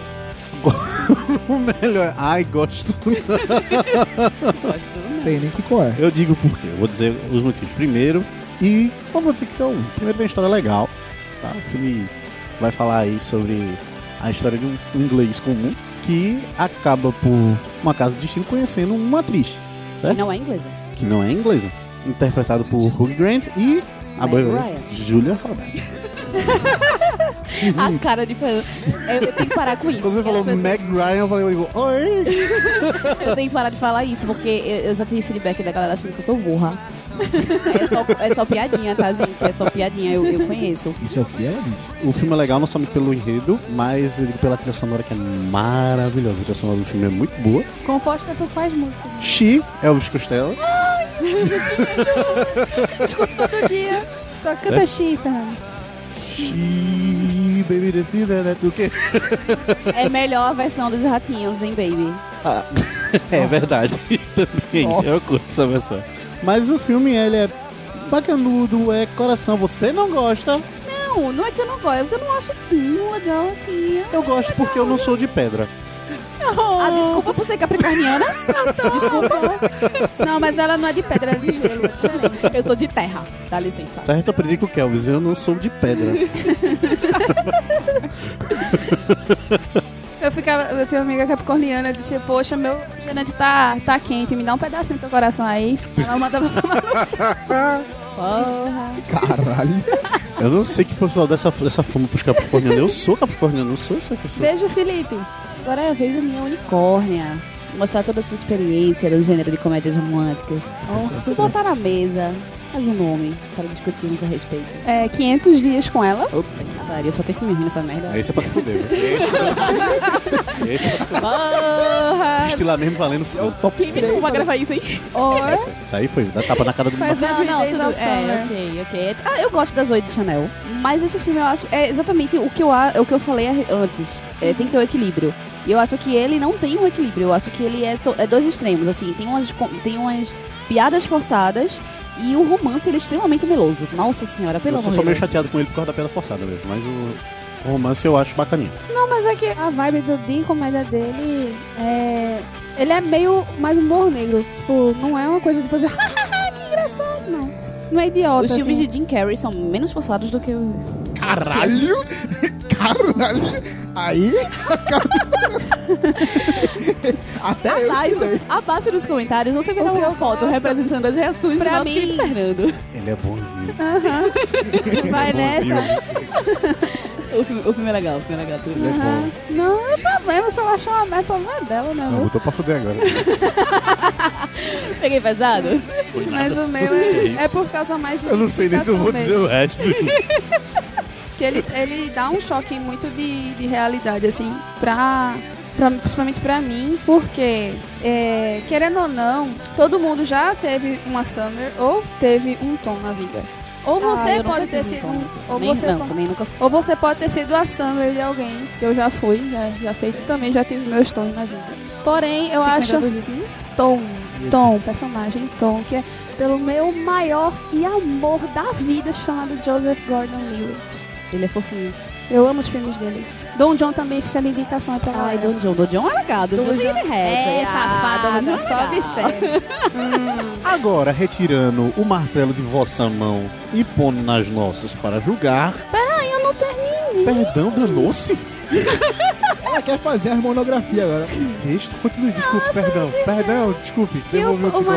melhor. Ai, gosto. Gosto não. Sei nem que qual é. Eu digo por quê. Eu vou dizer os motivos primeiro. E eu vou dizer que então, primeiro tem uma história legal. Tá? O filme vai falar aí sobre a história de um inglês comum que acaba por uma casa de destino conhecendo uma atriz. Que Certo? não é inglesa. Que não é inglesa. Interpretado por Hugh Grant e a Meg. Julia Roberts. A cara de Fernando. Eu, eu tenho que parar com isso. Quando você falou as pessoas- Meg Ryan, eu falei, oi! Eu tenho que parar de falar isso, porque eu, eu já tive feedback da galera achando que eu sou burra. É só, é só piadinha, tá, gente? É só piadinha, eu, eu conheço. Isso é o que ela diz. O filme é legal não somente pelo enredo, mas eu digo pela trilha sonora que é maravilhosa. A trilha sonora do filme é muito boa. Composta por quais músicas? She, Elvis Costello. Escuto todo dia. Só canta Chi, Fernando. She, baby, the thing that o quê? É melhor a versão dos ratinhos, hein, baby? Ah, é verdade. Também, Nossa. eu curto essa versão. Mas o filme, ele é bacanudo, é coração. Você não gosta? Não, não é que eu não gosto, é porque eu não acho tão legal assim. Eu gosto porque eu não sou de pedra. Ah, desculpa por ser capricorniana. desculpa. Não, mas ela não é de pedra, ela é de gelo. é diferente. Eu sou de terra. Dá licença. Certo, eu aprendi com o Kelvis, eu não sou de pedra. Eu ficava, eu tenho uma amiga capricorniana, disse, poxa, meu gerante tá, tá quente, me dá um pedacinho do teu coração aí. Ela mandava tomar no Porra. Caralho. Eu não sei que pessoal dessa, dessa fama pros capricornianos. Eu sou capricorniano, não sou essa pessoa. Beijo, Felipe. Agora é a vez da minha unicórnia. Mostrar toda a sua experiência no gênero de comédias românticas. Vou botar na mesa mais um nome para discutirmos a respeito. É, 500 dias com ela. Opa, que pariu, só tem filme ruim nessa merda. Aí você é pra se fuder. Esse, esse é pra se fuder. Porra! Diz que lá mesmo valendo. É o top Quem me chamou pra gravar isso, hein? Or Isso aí foi, dá tapa na cara do meu. Não, não, tudo, é, ok, ok. Ah, eu gosto das oito de Chanel. Mas esse filme eu acho. É exatamente o que eu, o que eu falei antes. É, tem que ter o equilíbrio. E eu acho que ele não tem um equilíbrio. Eu acho que ele é, é dois extremos, assim. Tem umas, tem umas piadas forçadas e o romance ele é extremamente meloso. Nossa senhora, pelo Eu sou amor de meio Deus. chateado com ele por causa da pedra forçada mesmo. Mas o, o romance eu acho bacaninho. Não, mas é que a vibe do de comédia dele é. Ele é meio mais humor negro. Tipo, não é uma coisa de fazer, que engraçado, não. Não é idiota. Os filmes assim. de Jim Carrey são menos forçados do que o. Caralho! Caralho! Aí. Até eu Abaixo, tirei. abaixo nos comentários você verá que uma eu foto gosto- representando as reações Pra do nosso mim- Fernando. Ele é bonzinho. Vai Ele é nessa. bonzinho. O filme, o filme é legal, o filme é legal. Tudo é bom. Não é problema, se ela achar uma merda, problema dela, né? Não, botou pra fuder agora. Peguei pesado? Mas o meu é, é por causa mais de Eu não sei nem se eu vou dizer mesmo. o resto. Que ele, ele dá um choque muito de, de realidade, assim, pra, pra, principalmente pra mim, porque, é, querendo ou não, todo mundo já teve uma Summer ou teve um Tom na vida. Ou Ah, você nunca pode ter sido um, ou Nem, você não, pode- nunca ou você pode ter sido a Summer de alguém, que eu já fui, já, já sei que também já tive meus tons na vida. Porém, eu acho 52 vizinhos? Tom, Tom, personagem Tom, que é pelo meu maior e amor da vida, chamado Joseph Gordon-Levitt. Ele é fofinho. Eu amo os filmes dele. Don John também fica ali indicação é pela Ai, Don John. Don John é legal. Don, Don John é É, reto. safado, Ah, não é só observa. Agora, retirando o martelo de vossa mão e pondo nas nossas para julgar. Peraí, eu não terminei. Perdão, danou-se? Ela quer fazer a monografia agora. Texto, continue, desculpe, perdão. Perdão, desculpe. Que o- Devolvi o uma-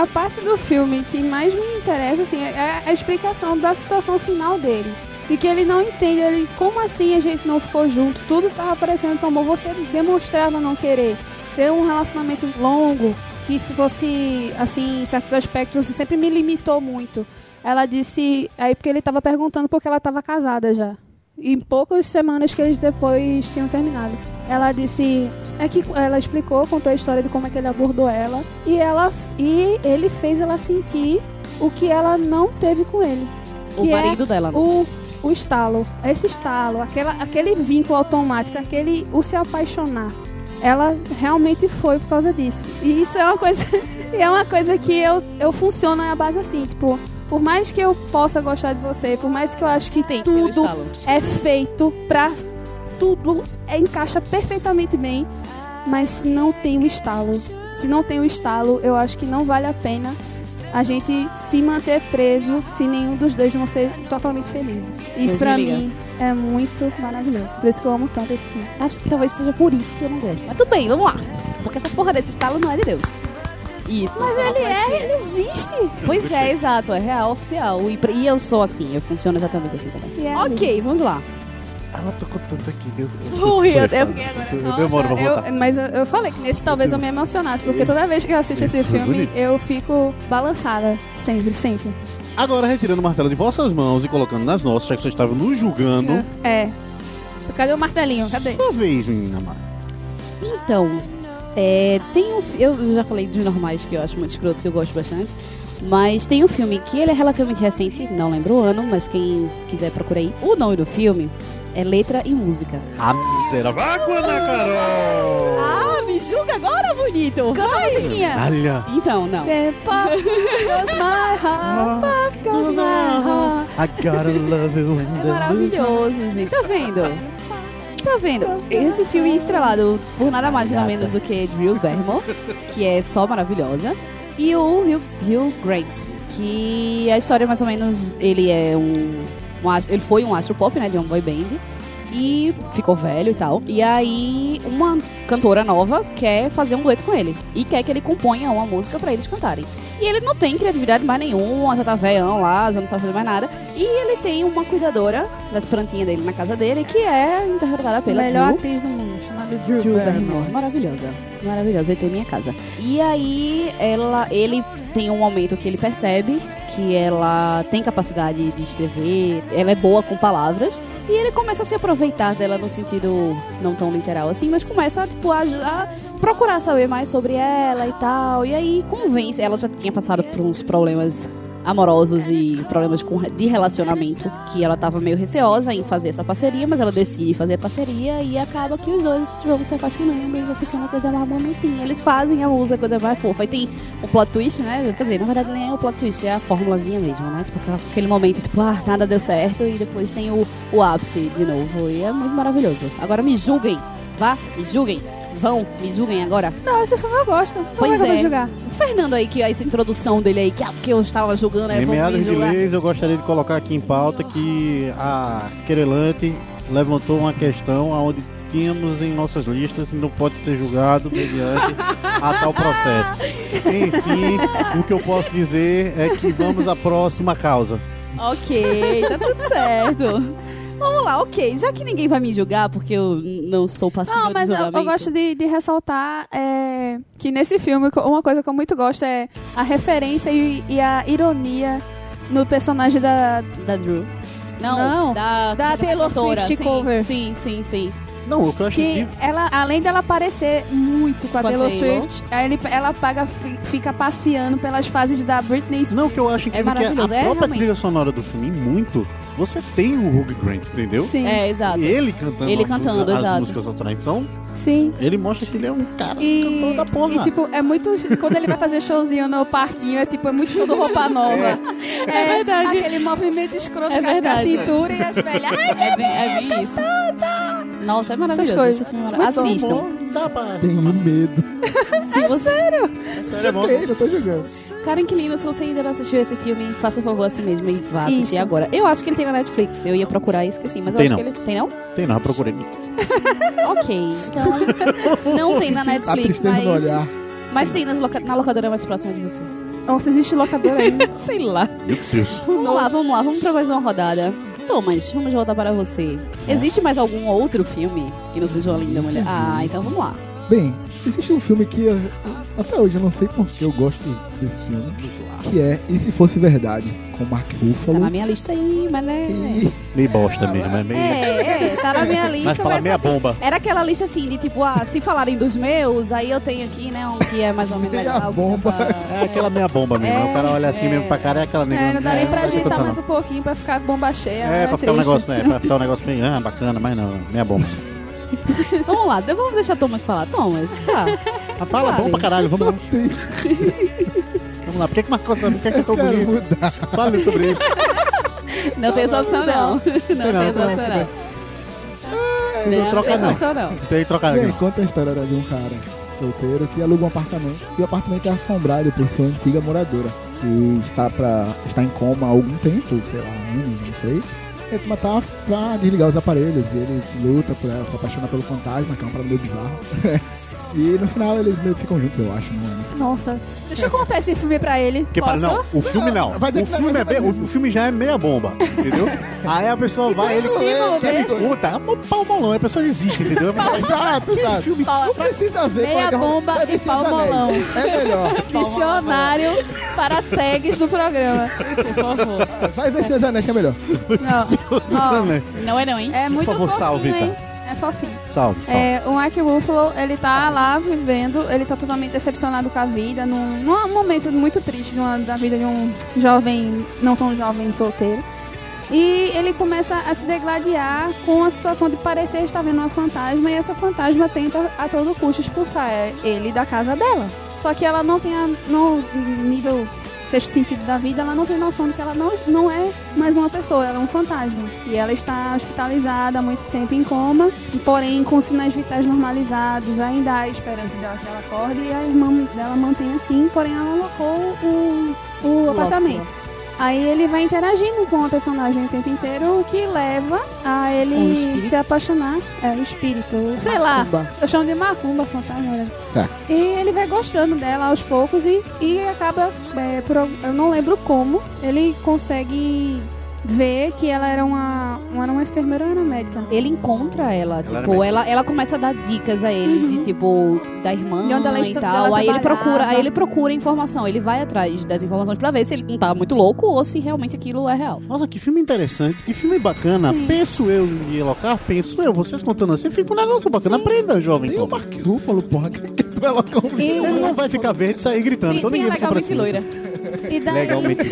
a, a parte do filme que mais me interessa assim, é a explicação da situação final dele. E que ele não entende, ele, como assim a gente não ficou junto? Tudo tava parecendo tão bom, você demonstrava não querer ter um relacionamento longo, que fosse, assim, em certos aspectos, você sempre me limitou muito. Ela disse, aí porque ele tava perguntando porque ela tava casada já. Em poucas semanas que eles depois tinham terminado. Ela disse, é que ela explicou, contou a história de como é que ele abordou ela e ela e ele fez ela sentir o que ela não teve com ele. O é marido dela, não. O, o estalo, esse estalo, aquela, aquele vínculo automático, aquele o se apaixonar. Ela realmente foi por causa disso. E isso é uma coisa, é uma coisa que eu, eu funciono à base assim, tipo, por mais que eu possa gostar de você, por mais que eu acho que Tem tudo é feito pra tudo é, encaixa perfeitamente bem, mas não tem o estalo. Se não tem o estalo, eu acho que não vale a pena a gente se manter preso se nenhum dos dois vão ser totalmente felizes. Isso Deus pra mim é muito maravilhoso. Por isso que eu amo tanto esse filme. Acho que talvez seja por isso que eu não gosto. Mas tudo bem, vamos lá. Porque essa porra desse estalo não é de Deus. Isso. Mas ele é, ser. ele existe. Pois é, exato. É real, oficial. E, e eu sou assim. Eu funciono exatamente assim também. E é Ok, vamos lá. Ela tocou tanto aqui. Eu, Fui, eu- eu fiquei agora. Eu demoro pra eu- voltar. mas eu, eu falei que nesse talvez eu me emocionasse, porque toda vez que eu assisto esse foi filme, bonito. eu fico balançada. Sempre, sempre. Agora, retirando o martelo de vossas mãos e colocando nas nossas, já que vocês estavam nos julgando. É. Cadê o martelinho? Cadê? Sua vez, menina Mara. Então, é, tem um. Eu já falei dos normais que eu acho muito escroto, que eu gosto bastante. Mas tem um filme que ele é relativamente recente, não lembro o ano, mas quem quiser procura aí. O nome do filme é Letra e Música. A miserável. Água na Carol! Ah, me julga agora, bonito! Canta a musiquinha. Olha! Então, não. The pop goes my heart, pop goes my heart. I gotta love you. É maravilhoso, gente. Tá vendo? Tá vendo? Esse filme é estrelado por nada mais nada menos do que Drew Barrymore, que é só maravilhosa, e o Hugh, Hugh Grant, que a história mais ou menos ele é um, um ele foi um astro pop, né, de um boy band. E ficou velho e tal. E aí, uma cantora nova quer fazer um dueto com ele. E quer que ele componha uma música pra eles cantarem. E ele não tem criatividade mais nenhuma, já tá velhão lá, já não sabe fazer mais nada. E ele tem uma cuidadora das plantinhas dele na casa dele, que é interpretada pela Melhor atriz do mundo, chamada Drew, Drew. Barrymore. Maravilhosa. Maravilhosa. Ele tem minha casa. E aí, ela, ele tem um momento que ele percebe que ela tem capacidade de escrever, ela é boa com palavras. E ele começa a se aproveitar dela no sentido não tão literal assim, mas começa tipo, a, a procurar saber mais sobre ela e tal. E aí convence. Ela já tinha passado por uns problemas amorosos e problemas com, de relacionamento que ela tava meio receosa em fazer essa parceria, mas ela decide fazer a parceria e acaba que os dois vão se apaixonando e vai ficando a coisa mais bonitinha. Eles fazem a música, a coisa mais fofa. E tem o plot twist, né? Quer dizer, na verdade nem é o plot twist, é a formulazinha mesmo, né? Tipo, aquele momento, tipo, ah, nada deu certo e depois tem o, o ápice de novo. E é muito maravilhoso. Agora me julguem, vá, me julguem. Vão, me julguem agora. Não, esse filme eu gosto. Como Pois é que eu vou é. julgar? O Fernando aí, que é essa introdução dele aí, que, que eu estava julgando, aí Em meados me de leis, eu gostaria de colocar aqui em pauta que a querelante levantou uma questão onde tínhamos em nossas listas e não pode ser julgado mediante a tal processo. Enfim, o que eu posso dizer é que vamos à próxima causa. Ok, tá tudo certo. Vamos lá, ok. Já que ninguém vai me julgar, porque eu não sou passível Não, mas de eu, eu gosto de, de ressaltar é, que nesse filme, uma coisa que eu muito gosto é a referência e, e a ironia no personagem da. Da Drew. Não, Não, da, da Taylor cantora. Swift sim, cover. Sim, sim, sim. Não, o que eu acho Que que ela, além dela aparecer muito com a Com a Taylor Taylor. Swift, ele, ela paga, fi- fica passeando pelas fases da Britney Spears. Não, o que eu acho incrível é que a maravilhoso, é, própria realmente. trilha sonora do filme, muito, você tem o Hugh Grant, entendeu? Sim, É, exato. E ele cantando, Ele as cantando, as exato. músicas autorais. Então, sim. ele mostra que ele é um cara E, cantor da porra. e, tipo, é muito. Quando ele vai fazer showzinho no parquinho, é tipo, é muito show do roupa nova. É, verdade. Aquele movimento escroto É com a- cintura e as velhas. Ai, É bem, é bem isso. Nossa, é maravilhoso. Essas coisas. Esse filme é. Assistam. Bom, dá pra... Tenho medo. Se você... É sério, é bom. Ok, eu tô jogando. Cara inquilino, se você ainda não assistiu esse filme, faça um favor a si mesmo e vá Isso. assistir agora. Eu acho que ele tem na Netflix. Eu ia procurar e esqueci, mas eu Tem acho não. que ele... Tem não? Tem não, eu procurei. Ok, então... não tem na Netflix, mas... olhar. Mas tem nas loca- na locadora mais próxima de você. Nossa, existe locadora ainda. Sei lá. Meu Deus. Vamos lá, vamos lá, vamos pra mais uma rodada. Thomas, vamos voltar para você. Existe mais algum outro filme que não seja uma linda mulher? Ah, então vamos lá. Bem, existe um filme que eu- até hoje eu não sei por que eu gosto desse filme, que é E Se Fosse Verdade, com Mark Tá Ruffalo. na minha lista aí, mas né. E Meio bosta mesmo, é meio... É, é, tá na minha lista. Mas fala meia assim, bomba. Era aquela lista assim de tipo, ah, se falarem dos meus, aí eu tenho aqui, né, um que é mais ou menos Meia bomba. É aquela meia bomba mesmo. É, o cara olha assim é. mesmo pra cara, é aquela negra. É, não dá nem pra agitar mais um pouquinho pra ficar bomba cheia. É, É, pra ficar um negócio, né? Pra ficar um negócio meio ah, bacana, mas não, meia bomba. Vamos lá, vamos deixar Thomas falar. Thomas, tá. Ah, fala, Vale. bom pra caralho, vamos lá. Vamos lá. Por que que Marcos Por que que eu tô quero bonito? mudar. Fale sobre isso. Não tem essa opção, não. Não tem não, essa não, opção, não. Não troca tem essa não. opção, não. Tem que trocar Bem, aqui. conta a história de um cara solteiro que aluga um apartamento. E o apartamento é assombrado por sua antiga moradora, que está, pra, está em coma há algum tempo, sei lá, anos, não sei. Ele matar pra desligar os aparelhos. E ele luta por ela, se apaixona pelo fantasma, que é uma parada meio bizarro. e no final eles meio que ficam juntos, eu acho, não é? Nossa, deixa eu contar esse filme pra ele. Porque, para, não, o filme não. Vai O que filme, é bem, o filme já é meia bomba, entendeu? Aí a pessoa vai, ele estímulo quer puta, é um pau molão, a pessoa desiste, entendeu? Exato, exato. filme Não precisa ver. Meia colega, bomba vai e pau molão. É melhor. Missionário para tags do programa. Por favor. Vai ver dos Anéis que é melhor. Não, Não é não, hein? é muito favor, fofinho, salve, tá? hein? É fofinho. Salve, salve. É, o Mark Ruffalo, ele tá lá vivendo, ele tá totalmente decepcionado com a vida, num, num momento muito triste numa- da vida de um jovem, não tão jovem, solteiro. E ele começa a se degladiar com a situação de parecer estar vendo uma fantasma e essa fantasma tenta a todo custo expulsar ele da casa dela. Só que ela não tem a, no nível sexto sentido da vida, ela não tem noção de que ela não, não é mais uma pessoa, ela é um fantasma. E ela está hospitalizada há muito tempo em coma, porém com sinais vitais normalizados, ainda há esperança dela que ela acorde e a irmã dela mantém assim, porém ela alocou o, o apartamento. Aí ele vai interagindo com a personagem o tempo inteiro, o que leva a ele se apaixonar. É, o espírito. Sei lá. Macumba. Eu chamo de macumba, fantasma. né? Tá. E ele vai gostando dela aos poucos e, e acaba, é, por- eu não lembro como, ele consegue ver que ela era uma, era uma enfermeira ou era uma médica. Ele encontra ela, era tipo, ela, ela começa a dar dicas a ele de tipo da irmã De onde ela e tal. Aí ele procura, aí ele procura informação, ele vai atrás das informações pra ver se ele não tá muito louco ou se realmente aquilo é real. Nossa, que filme interessante, que filme bacana. Sim. Penso eu em Elocar, penso eu. Vocês contando assim, fica um negócio bacana. Aprenda, jovem Tem o. Mark Ruffalo, porra, que, que tu é louco. E, Ele não vai ficar verde e sair gritando, então ninguém fica pra cima. loira. E daí, Legalmente.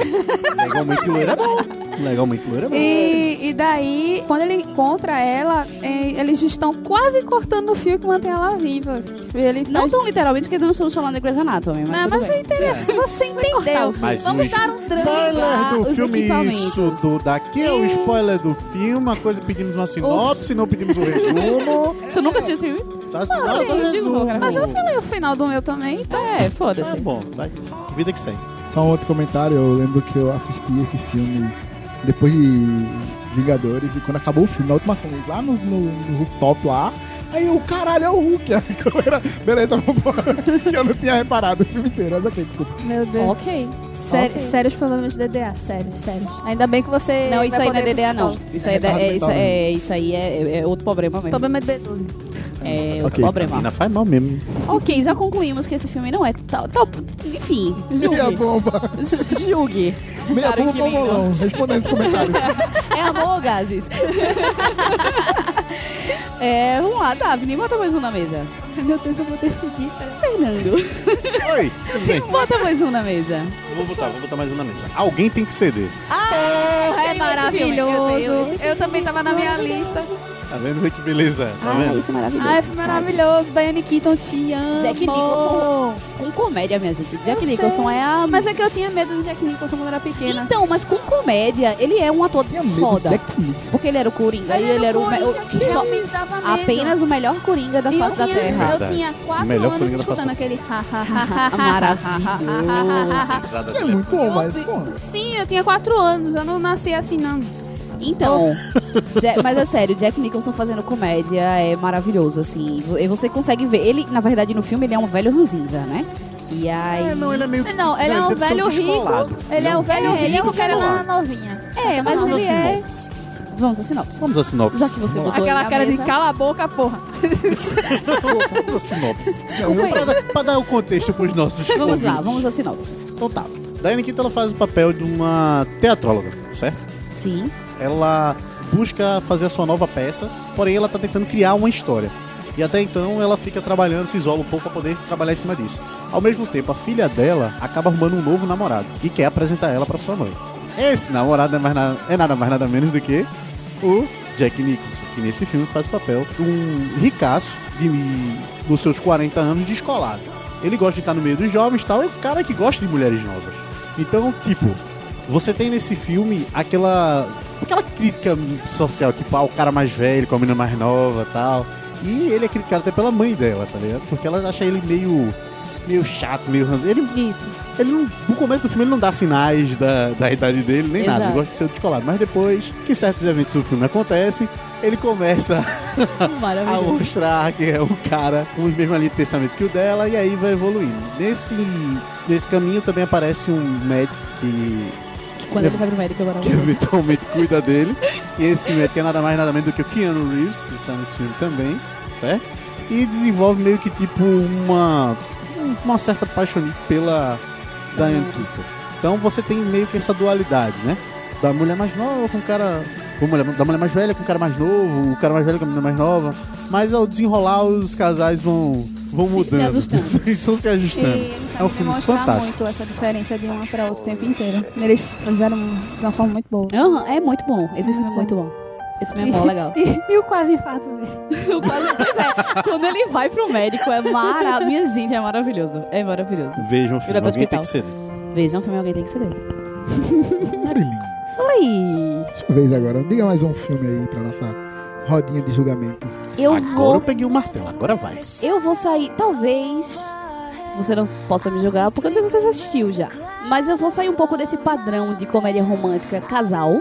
Legalmente loira é bom. Legalmente loira é bom. E, e daí, quando ele encontra ela, é, eles estão quase cortando o fio que mantém ela viva. Ele Não faz- tão literalmente, porque não estamos falando de Grey's Anatomy, mas Não, mas bem. é interessante, você entendeu. Mas Vamos o dar um drama. Spoiler do filme, isso, do, daqui é o E- spoiler do filme, uma coisa pedimos uma sinopse, não pedimos o resumo. Tu nunca assistiu esse filme? Só Não, sim, e eu cara. Mas eu falei o final do meu também, então. É, foda-se. Tá bom, vai. Vida que segue. Só um outro comentário, eu lembro que eu assisti esse filme depois de Vingadores e quando acabou o filme, na última cena, lá no, no, no rooftop lá, aí o caralho é o Hulk. Aí era, beleza, vambora. Que eu não tinha reparado o filme inteiro, mas ok, desculpa. Meu Deus. Ok. Sério, Ok. Sérios problemas de DDA, sérios, sérios. Ainda bem que você. Não, isso vai aí não é DDA, não. Isso aí é, da- é, isso, é, isso aí é, é outro problema mesmo. Problema de B12. É outro Ok. problema. Ainda faz mal mesmo. Ok, já concluímos que esse filme não é tal. tal enfim, Meia julgue. bomba. julgue. Meia Cara, bomba ou bolão? Respondendo nos comentários. É amor ou gases? É, vamos lá, Daphne, bota mais um na mesa. Ai, Meu Deus, eu vou decidir. Fernando, Oi, tudo bem? bota mais um na mesa. Vou botar, vou botar mais um na mesa. Alguém tem que ceder. Ah, É maravilhoso. Eu também tava na minha lista. Tá vendo que beleza? Tá Ah, vendo? isso é maravilhoso. Ai, foi maravilhoso. Diane Keaton, te amo. Jack Nicholson. Com comédia, minha gente. Jack Eu Nicholson sei. é a. Mas é que eu tinha medo do Jack Nicholson quando eu era pequena. Então, mas com comédia, ele é um ator Tinha medo foda. do Jack Nixon. Porque ele era o Coringa e ele era o, me- Coringa, o- que só- realmente dava medo. apenas o melhor Coringa da E eu face da tinha, Terra. eu tinha quatro Melhor anos Coringa da escutando face aquele ha, ha, Maravilhoso. É muito bom, mas, porra. Sim, eu tinha quatro anos. Eu não nasci assim, não. Então, Ja- mas é sério, Jack Nicholson fazendo comédia é maravilhoso, assim. E você consegue ver. Ele, na verdade, no filme, ele é um velho ranzinza, né? E aí. É, não, ele é meio. Não, ele é um ser velho rico. descolado. Ele é um velho É, é rico que era na novinha. É, mas Vamos ele à é. sinopse. Vamos à sinopse. Vamos à sinopse. Já que você botou Aquela cara de mesa. cala a boca, porra. Vamos à sinopse. Desculpa pra, dar, pra dar o contexto pros nossos Vamos lá, ouvintes. vamos à sinopse. Então tá. Diane Keaton ela faz o papel de uma teatróloga, certo? Sim. Ela busca fazer a sua nova peça, porém ela tá tentando criar uma história. E até então ela fica trabalhando, se isola um pouco para poder trabalhar em cima disso. Ao mesmo tempo, a filha dela acaba arrumando um novo namorado e quer apresentar ela para sua mãe. Esse namorado é, na- é nada mais nada menos do que o Jack Nicholson, que nesse filme faz o papel de um ricaço de, dos seus 40 anos descolado. Ele gosta de estar no meio dos jovens tal, é o cara que gosta de mulheres novas. Então, tipo, você tem nesse filme aquela aquela crítica social, tipo, ah, o cara mais velho com a menina mais nova tal. E ele é criticado até pela mãe dela, tá ligado? Porque ela acha ele meio meio chato, meio. Ele, Isso. ele não, no começo do filme ele não dá sinais da, da idade dele, nem nada. Ele Exato. gosta de ser descolado. Mas depois que certos eventos do filme acontecem, ele começa a mostrar que é um cara com os mesmos ali de pensamento que o dela e aí vai evoluindo. Nesse, nesse caminho também aparece um médico que, Quando ele vai pro médico, é que eventualmente cuida dele. E esse médico é nada mais nada menos do que o Keanu Reeves, que está nesse filme também, certo? E desenvolve meio que tipo uma uma certa paixão pela Diane Keaton. Então você tem meio que essa dualidade, né? Da mulher mais nova com o cara. mulher- Da mulher mais velha com o cara mais novo, o cara mais velho com a menina mais nova. Mas ao desenrolar, os casais vão, vão Se- se mudando. ajustando. Eles estão se E ajustando. eles É um filme demonstrar fantástico. muito essa diferença de uma pra outra o tempo inteiro. Eles fizeram de uma forma muito boa. Aham, é muito bom. Esse filme é muito bom. Esse filme é mó legal. E, e o quase infarto dele. Eu quase, pois é, quando ele vai pro médico é maravilhoso. Minha gente, é maravilhoso. É maravilhoso. Vejam o Ele filme, alguém tem hospital. que ser. Vejam o filme Alguém Tem Que Ceder. Marilyn. Oi! Sua vez agora. Diga mais um filme aí pra nossa rodinha de julgamentos. Eu Agora eu vou... peguei o martelo, agora vai. Eu vou sair, talvez você não possa me julgar, porque eu não sei se você assistiu já. Mas eu vou sair um pouco desse padrão de comédia romântica casal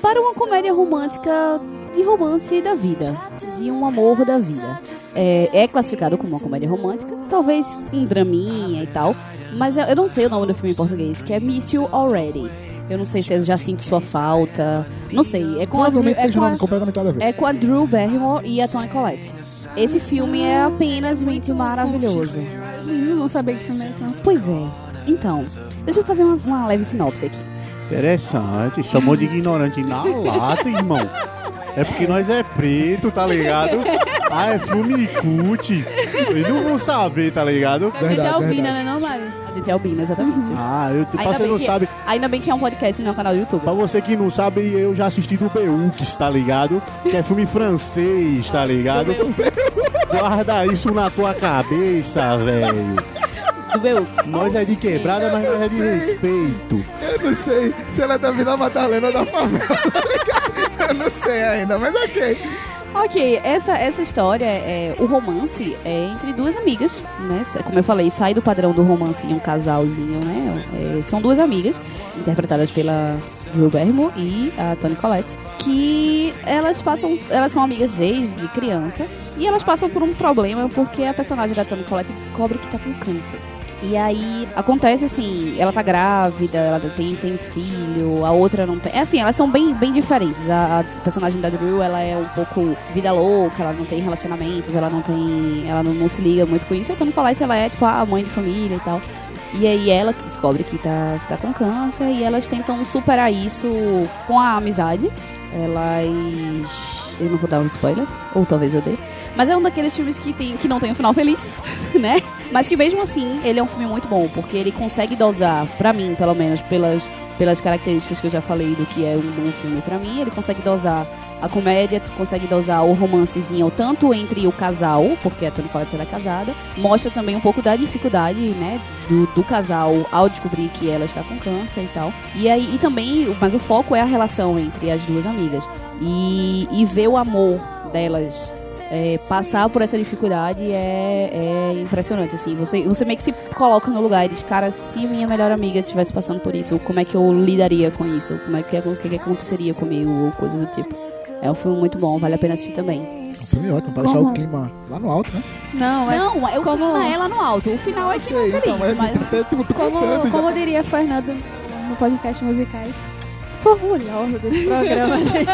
para uma comédia romântica de romance da vida, de um amor da vida. É, é classificado como uma comédia romântica, talvez em draminha e tal, mas eu, eu não sei o nome do filme em português, que é Miss You Already. Eu não sei se eu já sinto sua falta. Não sei. É com a Drew, Provavelmente é seja com um a, é com a Drew Barrymore e a Toni Collette. Esse filme é apenas maravilhoso. Menino, não sabia que filme é esse, não. Pois é. Então, deixa eu fazer uma, uma leve sinopse aqui. Interessante, chamou de ignorante na lata, irmão. É porque nós é preto, tá ligado? Ah, é filme cult. Eles não vão saber, tá ligado? A gente é albina, né, não, Mari? A gente é albina, exatamente. Ah, eu, pra Ainda você bem não que- sabe, Ainda bem que é um podcast e não é um canal do YouTube. pra você que não sabe, eu já assisti do Beux, tá ligado? Que é filme francês, tá ligado? Guarda isso na tua cabeça, velho. Do meu. Nós é de quebrada, mas nós é de respeito. Eu não sei se ela é da Vila Madalena ou da favela. Eu não sei ainda, mas ok. Ok, essa, essa história, é, o romance é entre duas amigas, né? Como eu falei, sai do padrão do romance em um casalzinho, né? É, são duas amigas, interpretadas pela Drew Barrymore e a Toni Collette, que elas passam, elas são amigas desde criança e elas passam por um problema porque a personagem da Toni Collette descobre que tá com câncer. E aí acontece assim, ela tá grávida, ela tem, tem filho, a outra não tem. É assim, elas são bem, bem diferentes. A, a personagem da Drew, ela é um pouco vida louca, ela não tem relacionamentos, ela não tem. Ela não, não se liga muito com isso. Então no Colette ela é tipo a mãe de família e tal. E aí ela descobre que tá, tá com câncer e elas tentam superar isso com a amizade. Elas. Eu não vou dar um spoiler, ou talvez eu dê. Mas é um daqueles filmes que, tem, que não tem um final feliz, né? Mas que mesmo assim, ele é um filme muito bom, porque ele consegue dosar, pra mim, pelo menos, pelas, pelas características que eu já falei do que é um bom filme pra mim, ele consegue dosar a comédia, consegue dosar o romancezinho, tanto entre o casal, porque a Toni Collette ela é casada, mostra também um pouco da dificuldade, né, do, do casal ao descobrir que ela está com câncer e tal. E aí, e também, mas o foco é a relação entre as duas amigas. E, e ver o amor delas é, passar por essa dificuldade é, é impressionante, assim. Você, você meio que se coloca no lugar e diz, cara, se minha melhor amiga estivesse passando por isso, como é que eu lidaria com isso? Como é que, o que, que aconteceria comigo? Ou coisa do tipo. É um filme muito bom, vale a pena assistir também. É um filme ótimo, pra deixar o clima lá no alto, né? Não, é Não, eu como- como ela no alto. O final é que não é feliz, então, mas... é, como, como diria Fernando no podcast musicais. Tô orgulhosa desse programa, gente.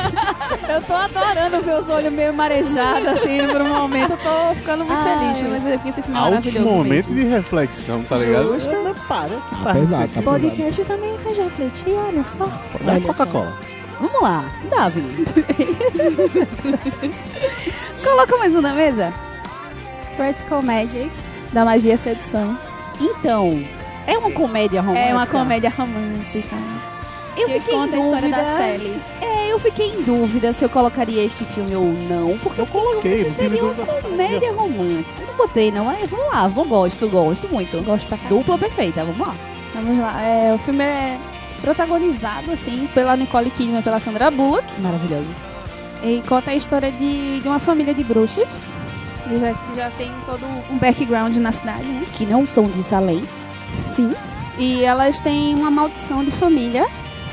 Eu tô adorando ver os olhos meio marejados, assim, por um momento. Eu tô ficando muito Ah, feliz. mas é porque esse filme é maravilhoso momento mesmo. de reflexão, tá ligado? Justo. Mas Para, que Tá pesado, tá O pesado. podcast também faz refletir, olha só. Dá Olha Coca-Cola. Vamos lá, Davi. Coloca mais um na mesa. Practical Magic, da magia e sedução. Então, é uma comédia romântica? É uma comédia romântica. Eu que fiquei em conta a história dúvida. da Sally. É, eu fiquei em dúvida se eu colocaria este filme ou não, porque eu, Eu coloquei, dúvida se seria não uma dúvida. comédia romântica. Eu não botei, não. Mas vamos lá, vamos, gosto, gosto muito. Gosto pra caramba. Dupla perfeita, vamos lá. Vamos lá. É, o filme é protagonizado, assim, pela Nicole Kidman e pela Sandra Bullock. Maravilhosos. E conta a história de, de uma família de bruxas. Que já, que já tem todo um background na cidade, né? Que não são de Salem. Sim. E elas têm uma maldição de família.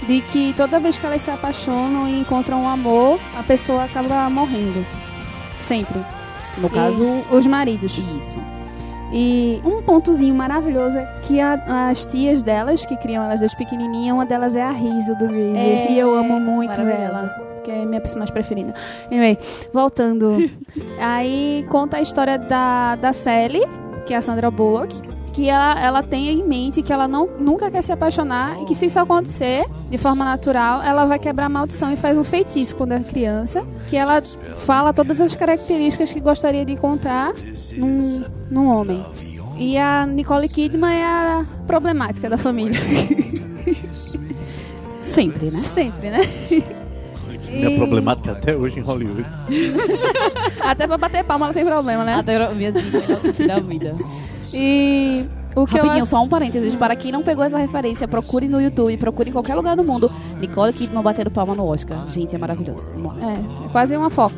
De que toda vez que elas se apaixonam e encontram um amor, a pessoa acaba morrendo. Sempre. No caso, E os maridos. isso. E um pontozinho maravilhoso é que a- as tias delas, que criam elas desde pequenininha, uma delas é a Riso do Greasy. É, e eu amo muito ela. Que é minha personagem preferida. Anyway, voltando. aí conta a história da, da Sally, que é a Sandra Bullock. Que ela, ela tem em mente que ela não, nunca quer se apaixonar e que se isso acontecer de forma natural, ela vai quebrar a maldição e faz um feitiço quando é criança. Que ela fala todas as características que gostaria de encontrar num, num homem. E a Nicole Kidman é a problemática da família. Sempre, né? Sempre, né? Minha E problemática até hoje em Hollywood. Até pra bater palma ela tem problema, né? Até minhas vidas melhor que da vida. E O que eu Rapidinho, acho- só um parênteses. Para quem não pegou essa referência, procure no YouTube, procure em qualquer lugar do mundo. Nicole Kidman batendo palma no Oscar. Gente, é maravilhoso. É, é quase uma foca.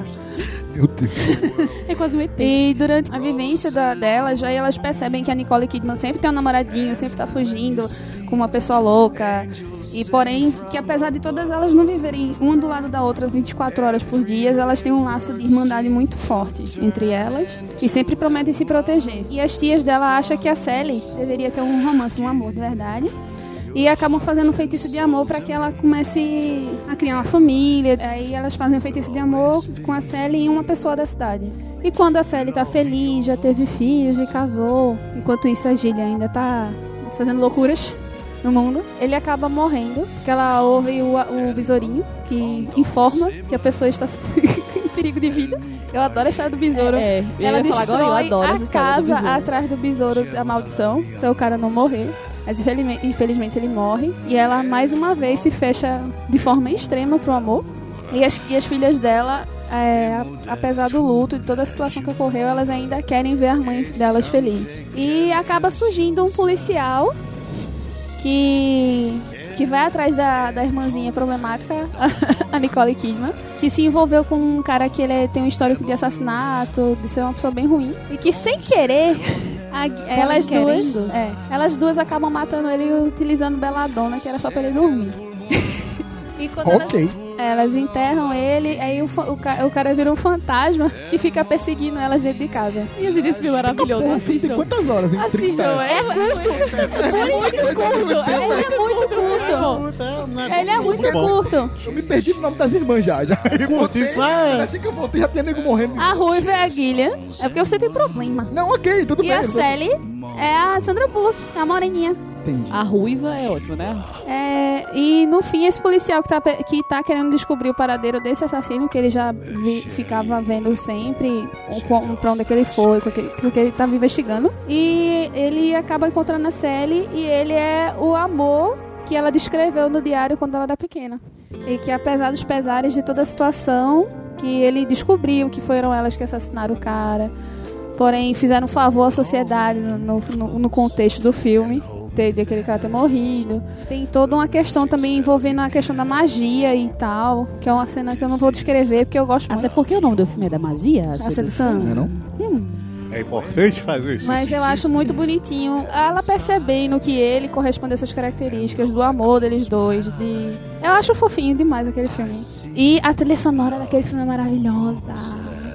Meu Deus. É quase um ET. E durante a vivência da, delas, aí elas percebem que a Nicole Kidman sempre tem um namoradinho, sempre tá fugindo com uma pessoa louca. E porém, que apesar de todas elas não viverem uma do lado da outra 24 horas por dia, elas têm um laço de irmandade muito forte entre elas e sempre prometem se proteger. E as tias dela acham que a Sally deveria ter um romance, um amor de verdade. E acabam fazendo um feitiço de amor para que ela comece a criar uma família. Aí elas fazem um feitiço de amor com a Sally e uma pessoa da cidade. E quando a Sally tá feliz, já teve filhos e casou, enquanto isso a Gillian ainda tá fazendo loucuras no mundo, ele acaba morrendo, porque ela ouve o, o besourinho que informa que a pessoa está em perigo de vida. Eu adoro a história do besouro. É, eu Ela destrói agora, eu adoro essa a casa atrás do besouro da maldição, pra o cara não morrer. Mas infelizmente, ele morre. E ela, mais uma vez, se fecha de forma extrema pro amor. E as, e as filhas dela, é, apesar do luto e toda a situação que ocorreu, elas ainda querem ver a mãe delas feliz. E acaba surgindo um policial que que vai atrás da, da irmãzinha problemática, a Nicole Kidman, que se envolveu com um cara que ele tem um histórico de assassinato, de ser uma pessoa bem ruim, e que sem querer a- elas duas, é, elas duas acabam matando ele utilizando Beladona, que era só pra ele dormir. e quando Ok. elas enterram ele, aí o, o, o cara vira um fantasma que fica perseguindo elas dentro de casa. E esse filme é maravilhoso. Assistam. quantas horas? Em Assistam, 30? é, é muito curto. É Ele é muito curto. Ele é muito curto. Eu me perdi no nome das irmãs já. já. Eu curti, voltei, vai. achei que eu voltei já tinha nego morrendo. A Ruiva é a Guilherme. É porque você tem problema. Não, ok, tudo E bem. a Sally é a Sandra Bullock, a moreninha. Entendi. A ruiva é ótima, né? É, e no fim, esse policial que tá, que tá querendo descobrir o paradeiro desse assassino, que ele já vi- ficava vendo sempre pra onde é que ele foi, o que, que ele tava investigando. E ele acaba encontrando a Sally e ele é o amor que ela descreveu no diário quando ela era pequena. E que apesar dos pesares de toda a situação, que ele descobriu que foram elas que assassinaram o cara. Porém, fizeram um favor à sociedade no, no- no contexto do filme. Ter, de aquele cara ter morrido. Tem toda uma questão também envolvendo a questão da magia e tal. Que é uma cena que eu não vou descrever porque eu gosto Até muito. porque o nome do filme é da magia. A sedução. Não é não? É importante fazer isso. Mas eu acho muito bonitinho ela percebendo que ele corresponde a essas características do amor deles dois. De... Eu acho fofinho demais aquele filme. E a trilha sonora daquele filme é maravilhosa.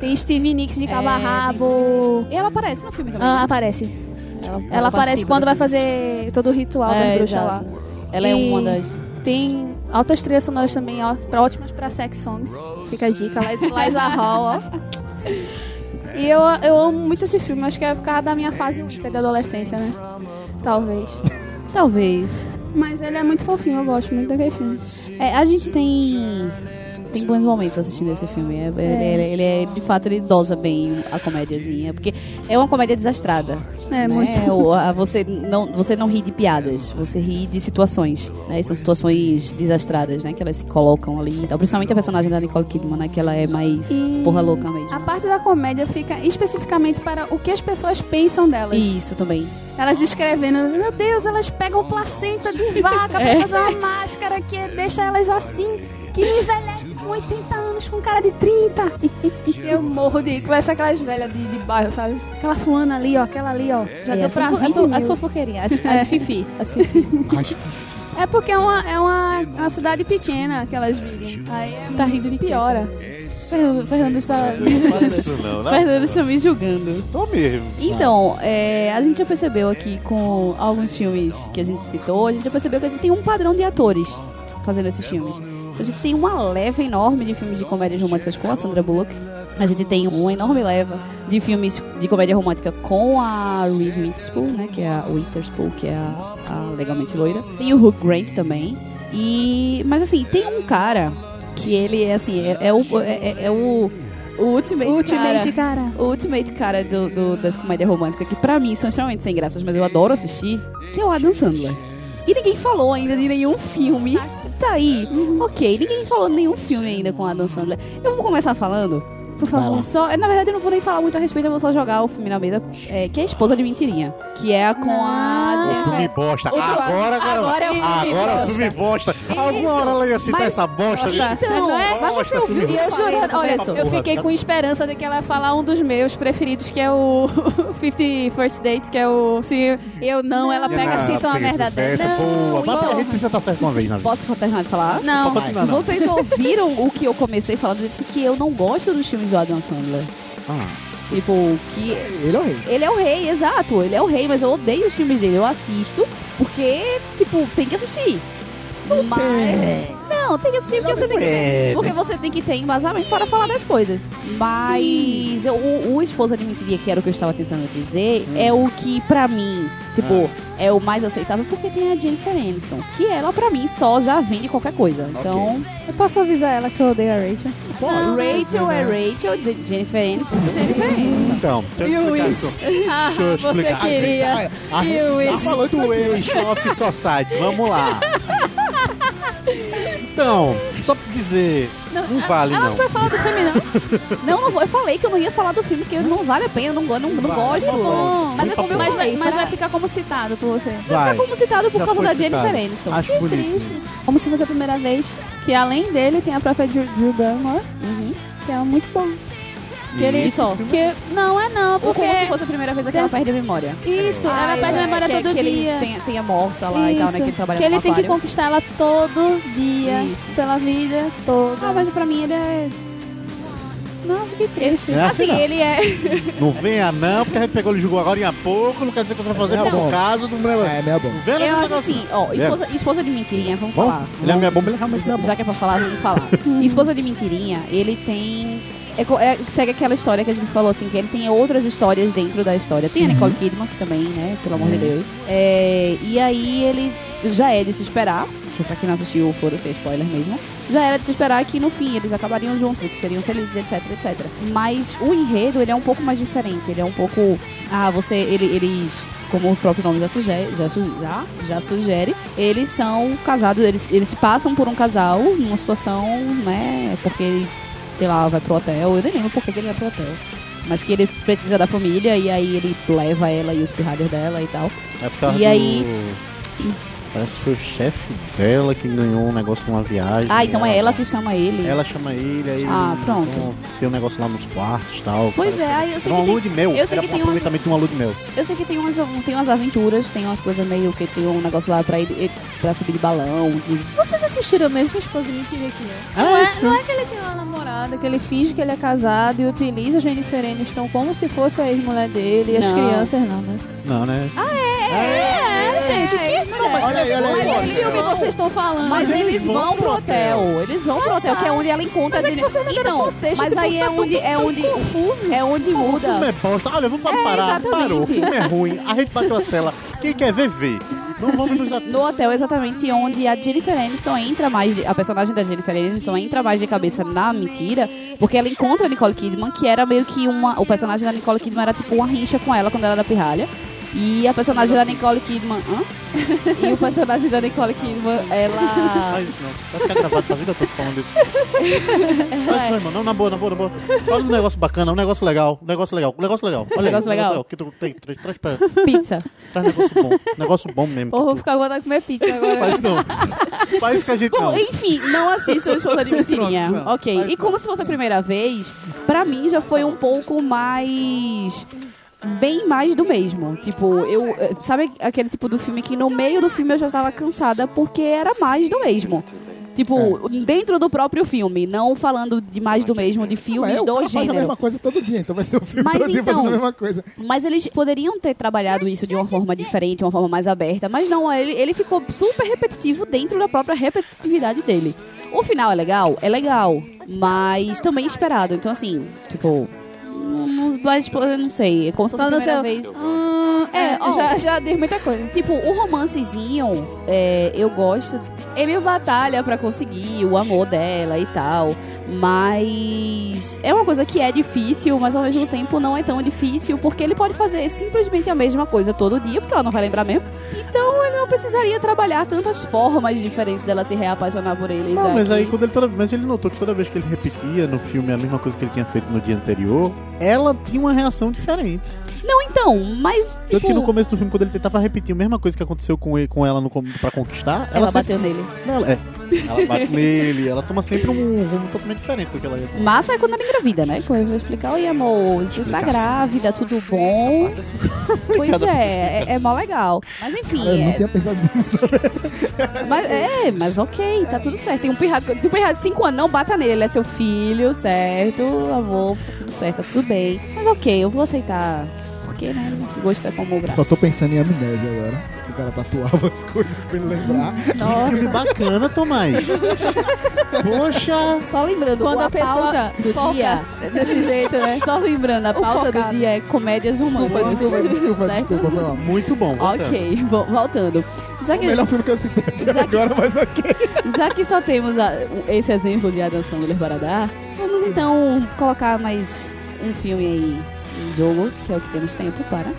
Tem Stevie Nicks de cabo a É, rabo. E ela aparece no filme também. Ah, né? aparece. Ela, Ela aparece quando do vai fazer todo o ritual É, das bruxas exato. lá. Ela é E uma das. Tem altas trilhas sonoras também, ó, pra- ótimas pra sex songs. Fica a dica, Liza, Liza Hall, ó. E eu, eu amo muito esse filme, acho que é por causa da minha fase única de adolescência, né? Talvez. Talvez. Mas ele é muito fofinho, eu gosto muito daquele filme. É, a gente tem. Tem bons momentos assistindo esse filme. É, Ele, ele é, de fato, ele dosa bem a comédiazinha. Porque é uma comédia desastrada. É, né? muito. O- a- você, não, você não ri de piadas, você ri de situações. Né? São situações desastradas, né? Que elas se colocam ali. Então, principalmente a personagem da Nicole Kidman, né? Que ela é mais E porra louca mesmo. A parte da comédia fica especificamente para o que as pessoas pensam delas. Isso também. Elas descrevendo, meu Deus, elas pegam placenta de vaca pra É. fazer uma máscara que deixa elas assim, que não envelhece com 80 anos com cara de 30. Eu morro de conversa aquelas velhas de, de bairro, sabe? Aquela fulana ali, ó, aquela ali, ó. Já É, deu as pra fofo- 20 as, as fofoqueirinhas, as, as fifi. As fifi. Acho É porque é uma, é uma, uma cidade pequena que elas vivem. Aí é Tá rindo de piora. Fernando, Fernando está me julgando. Isso não, né? Fernando está me julgando. Tô mesmo. Então, é, a gente já percebeu aqui com alguns filmes que a gente citou, a gente já percebeu que a gente tem um padrão de atores fazendo esses filmes. A gente tem uma leva enorme de filmes de comédias românticas com a Sandra Bullock. A gente tem uma enorme leva de filmes de comédia romântica com a Reese Witherspoon, né? Que é a Witherspoon, que é a, a legalmente loira. Tem o Hugh Grant também. E, mas assim, tem um cara que ele é assim, é, é o, é, é- é o, o ultimate, Ultimate, cara cara. o ultimate cara do, do- das comédias românticas, que pra mim são extremamente sem graças, mas eu adoro assistir, que é o Adam Sandler. E ninguém falou ainda de nenhum filme. Tá aí. Ok, ninguém falou nenhum filme ainda com Adam Sandler. Eu vou começar falando por favor. Só, na verdade, eu não vou nem falar muito a respeito, eu vou só jogar o filme na mesa, é, que é a esposa de mentirinha. Que é a com a Não. O filme bosta. Outro- Agora, agora, agora é o filme agora bosta. o filme bosta. Alguma hora ela ia citar Mas- essa bosta. Então, não é? Mas você ouviu? E eu jurando, olha, eu fiquei com esperança de que ela ia falar um dos meus preferidos, que é o 50 First Dates, que é o. Se eu não, ela pega Não, cita uma merda dessa. Boa, mas então- a gente precisa estar certo uma vez na vida. Posso terminar de falar? Não. Vocês ouviram o que eu comecei falando? Eu disse que eu não gosto dos filmes do Adam Sandler. Ah, Tipo, que Ele é o rei. ele é o rei, exato. Ele é o rei, mas eu odeio os filmes dele. Eu assisto porque, tipo, tem que assistir. Mas... Não, tem que assistir porque você tem que, É. porque você tem que ter embasamento para falar das coisas. Mas eu- o, o Esposa de Mentiria, que era o que eu estava tentando dizer, é o que, pra mim, tipo, é o mais aceitável porque tem a Jennifer Aniston. Que ela, pra mim, só já vende qualquer coisa. Então, eu posso avisar ela que eu odeio a Rachel? Não. Rachel é Rachel, de- Jennifer Aniston é Jennifer Aniston. então, deixa eu E o explicar isso. Ah, Deixa eu você explicar. queria. A E o gente Wish? falando do eixo Off Society, vamos lá. Então, só pra dizer, não vale Ela não. não vai falar do filme, não. Não, não vou. Eu falei que eu não ia falar do filme, porque não vale a pena, eu não, não, não Vai, gosto. tá bom. Mas é como Mas, vai, mas vai ficar como citado por você. Vai. como citado por causa da citado. Jennifer Aniston. Acho bonito. Triste. Como se fosse a primeira vez que além dele tem a própria Drew, Drew Barrymore, Uhum. que é muito bom. Que ele, só. que, não, é não, Ou porque... como se fosse a primeira vez que ela perde a memória. Isso, ela Ah, perde a é, memória que, todo que dia. Ele tem, tem a morsa lá e tal, né? Que ele trabalha que ele tem que conquistar ela todo dia, Isso. pela vida toda. Ah, mas pra mim ele é... Não, fiquei triste. É assim, Assim, não. ele é... Não venha não, porque a gente pegou ele julgou agora em há pouco, não quer dizer que você vai fazer É por bom. caso do meu... É, meia bom. Vendo Eu acho assim, ó, esposa, esposa de mentirinha, vamos Vamos? falar. Ele é minha bomba, ele realmente é bom. Já que é pra falar, vamos falar. Esposa de Mentirinha, ele tem. É, é- segue aquela história que a gente falou assim, que ele tem outras histórias dentro da história. Tem a Nicole Kidman, que também, né, pelo amor de Deus. É, e aí ele já é de se esperar, que pra quem não assistiu, foda-se, é spoiler mesmo. Já era de se esperar que no fim eles acabariam juntos e que seriam felizes, etc, etc. Mas o enredo, ele é um pouco mais diferente. Ele é um pouco. Ah, você. Ele, eles. Como o próprio nome já sugere, já, já, já sugere, eles são casados, eles, eles se passam por um casal numa situação, né? Porque ele, sei lá, vai pro hotel. Eu nem lembro por que que ele vai pro hotel. Mas que ele precisa da família e aí ele leva ela e os pirralhos dela e tal. É por causa E aí- do... Parece que foi o chefe dela que ganhou um negócio numa viagem. Ah, então é ela que chama ele. Ela chama ele, aí Ah, pronto. então, tem um negócio lá nos quartos e tal. Pois é, que- aí eu sei uma que lua de mel. eu sei Era que um tem umas- aproveitamento de uma lua de mel. Eu sei que tem umas, tem umas aventuras, tem umas coisas meio que tem um negócio lá pra, ele, pra subir de balão, de Vocês assistiram mesmo com a esposa mentira aqui, né? Ah, Não é, isso não é que ele tem uma namorada, que ele finge que ele é casado e utiliza a Jennifer Aniston como se fosse a ex-mulher dele e as crianças não, né? Não, né? É, gente, que Olha aí, olha aí. Mas olha que aí. filme vocês estão falando? Mas eles vão pro hotel. Eles vão pro hotel, que é onde ela encontra Mas é que não deram Então, contexto, mas tipo, aí é tá onde é onde confuso. é onde O filme muda. é bosta. Olha, vamos parar. Parou. O filme é ruim. A gente bateu a cela. Quem quer ver, vê. Não vamos nos. No hotel exatamente onde a Jennifer Aniston entra mais, de- a personagem da Jennifer Aniston entra mais de cabeça na mentira, porque ela encontra a Nicole Kidman, que era meio que uma, o personagem da Nicole Kidman era tipo uma rincha com ela quando ela era pirralha. E a personagem da Nicole Kidman, hã? E o personagem da Nicole Kidman, ela Faz isso não. Vai ficar gravado pra vida toda falando isso. Faz isso não, irmão. Não, na boa, na boa, na boa. Fala um negócio bacana, um negócio legal. Um negócio legal. Um negócio legal. Olha aí, Negócio um legal. Que tu tem. Traz, traz pra. pizza. Traz negócio bom. Negócio bom mesmo. Porra, vou ficar aguardando comer pizza agora. Faz não. Faz isso que a gente Bom, não. enfim, não assistam Esposa de Mentirinha. Pronto, não. ok. E como se fosse a primeira vez, pra mim já foi um pouco mais. Bem mais do mesmo. Tipo, eu. eh, Sabe aquele tipo do filme que no meio do filme eu já tava cansada porque era mais do mesmo. Tipo, dentro do próprio filme, não falando de mais do mesmo, de filmes Ué, o do cara faz a gênero. mesma coisa todo dia, então vai ser o filme Mas todo dia então- fazendo a mesma coisa. Mas eles poderiam ter trabalhado isso de uma forma diferente, uma forma mais aberta, mas não, ele, ele ficou super repetitivo dentro da própria repetitividade dele. O final é legal? É legal, mas também esperado. Então, assim, tipo, não, não, vai, tipo, eu não sei, é como se fosse a primeira vez. Hum, é, É, ó. já, já diz muita coisa. Tipo, o romancezinho, é, eu gosto. É meio batalha pra conseguir o amor dela e tal. Mas é uma coisa que é difícil, mas ao mesmo tempo não é tão difícil, porque ele pode fazer simplesmente a mesma coisa todo dia, porque ela não vai lembrar mesmo. Então ele não precisaria trabalhar tantas formas diferentes dela se reapaixonar por ele. Não, já mas que... aí quando ele toda, mas ele notou que toda vez que ele repetia no filme a mesma coisa que ele tinha feito no dia anterior, ela tinha uma reação diferente. Não, então, mas Tanto que no tipo... começo do filme, quando ele tentava repetir a mesma coisa que aconteceu com, ele, com ela no, pra conquistar, Ela, ela, bateu sempre, nele. Não, ela, é, ela bate nele, ela toma sempre um rumo totalmente diferente do que ela ia tomar. Massa é quando ela engravida, né? Como eu vou explicar, oi amor, você está grávida, tudo bom? Assim, Pois é, é, é mó legal. Mas enfim, Cara, eu não é, tinha pensado nisso. mas, é, mas ok, tá tudo certo. Tem um pirralho, tem um pirralho de 5 anos, não bata nele, ele é seu filho, certo? Amor, tá tudo certo, tá tudo bem. Mas ok, eu vou aceitar. Porque, né? Gosto é como o braço. Só tô pensando em amnésia agora. O cara tatuava as coisas pra ele lembrar. Nossa. filme bacana, Tomás. Poxa! Só lembrando, Quando a, a pessoa pauta do foca dia. desse jeito, né? Só lembrando, a O pauta focado. do dia é comédias românticas. Desculpa, desculpa, Certo? desculpa, foi mal. Muito bom. voltando. Ok, vo- voltando. Já O que, melhor filme que eu citei até Já que- agora, mas ok. já que só temos a- esse exemplo de Adam Sandler para dar, vamos então colocar mais um filme aí em jogo, que é o que temos tempo para.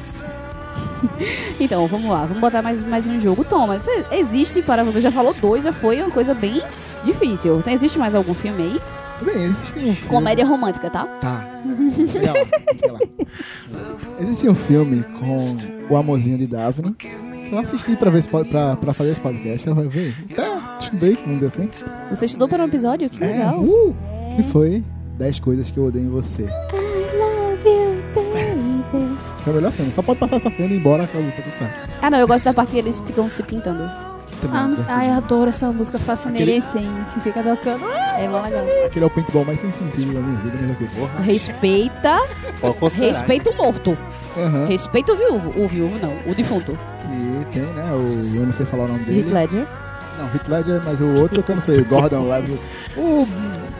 então, vamos lá, vamos botar mais, mais um jogo. Thomas, e- existe para você, já falou dois, já foi uma coisa bem difícil. Tem, existe mais algum filme aí? Bem, existe um filme... Comédia romântica, tá? Tá. Existe um filme com o amorzinho de Daphne eu assisti pra, ver pra, pra fazer esse podcast. Eu "Vê, tá, estudei, vamos dizer assim. Você estudou para um episódio? Que É, legal. uh, que foi 10 coisas que eu odeio em você. Que é a melhor cena. Só pode passar essa cena e ir embora, acabou, tá tudo certo. Ah, não, eu gosto da parte que eles ficam se pintando. Também, Ah, né? ai, eu adoro essa música Thing, que fica tocando. É bom legal. Aquele é o paintball mais sem sentido da minha vida, mas ok. Porra. Respeita, Pode considerar. respeita o morto. Aham. Respeita o viúvo. O viúvo não, o defunto. E tem, né, o... Eu não sei falar o nome dele. Heath Ledger. Não, Heath Ledger, mas o outro que eu não sei. Gordon Levitt. O...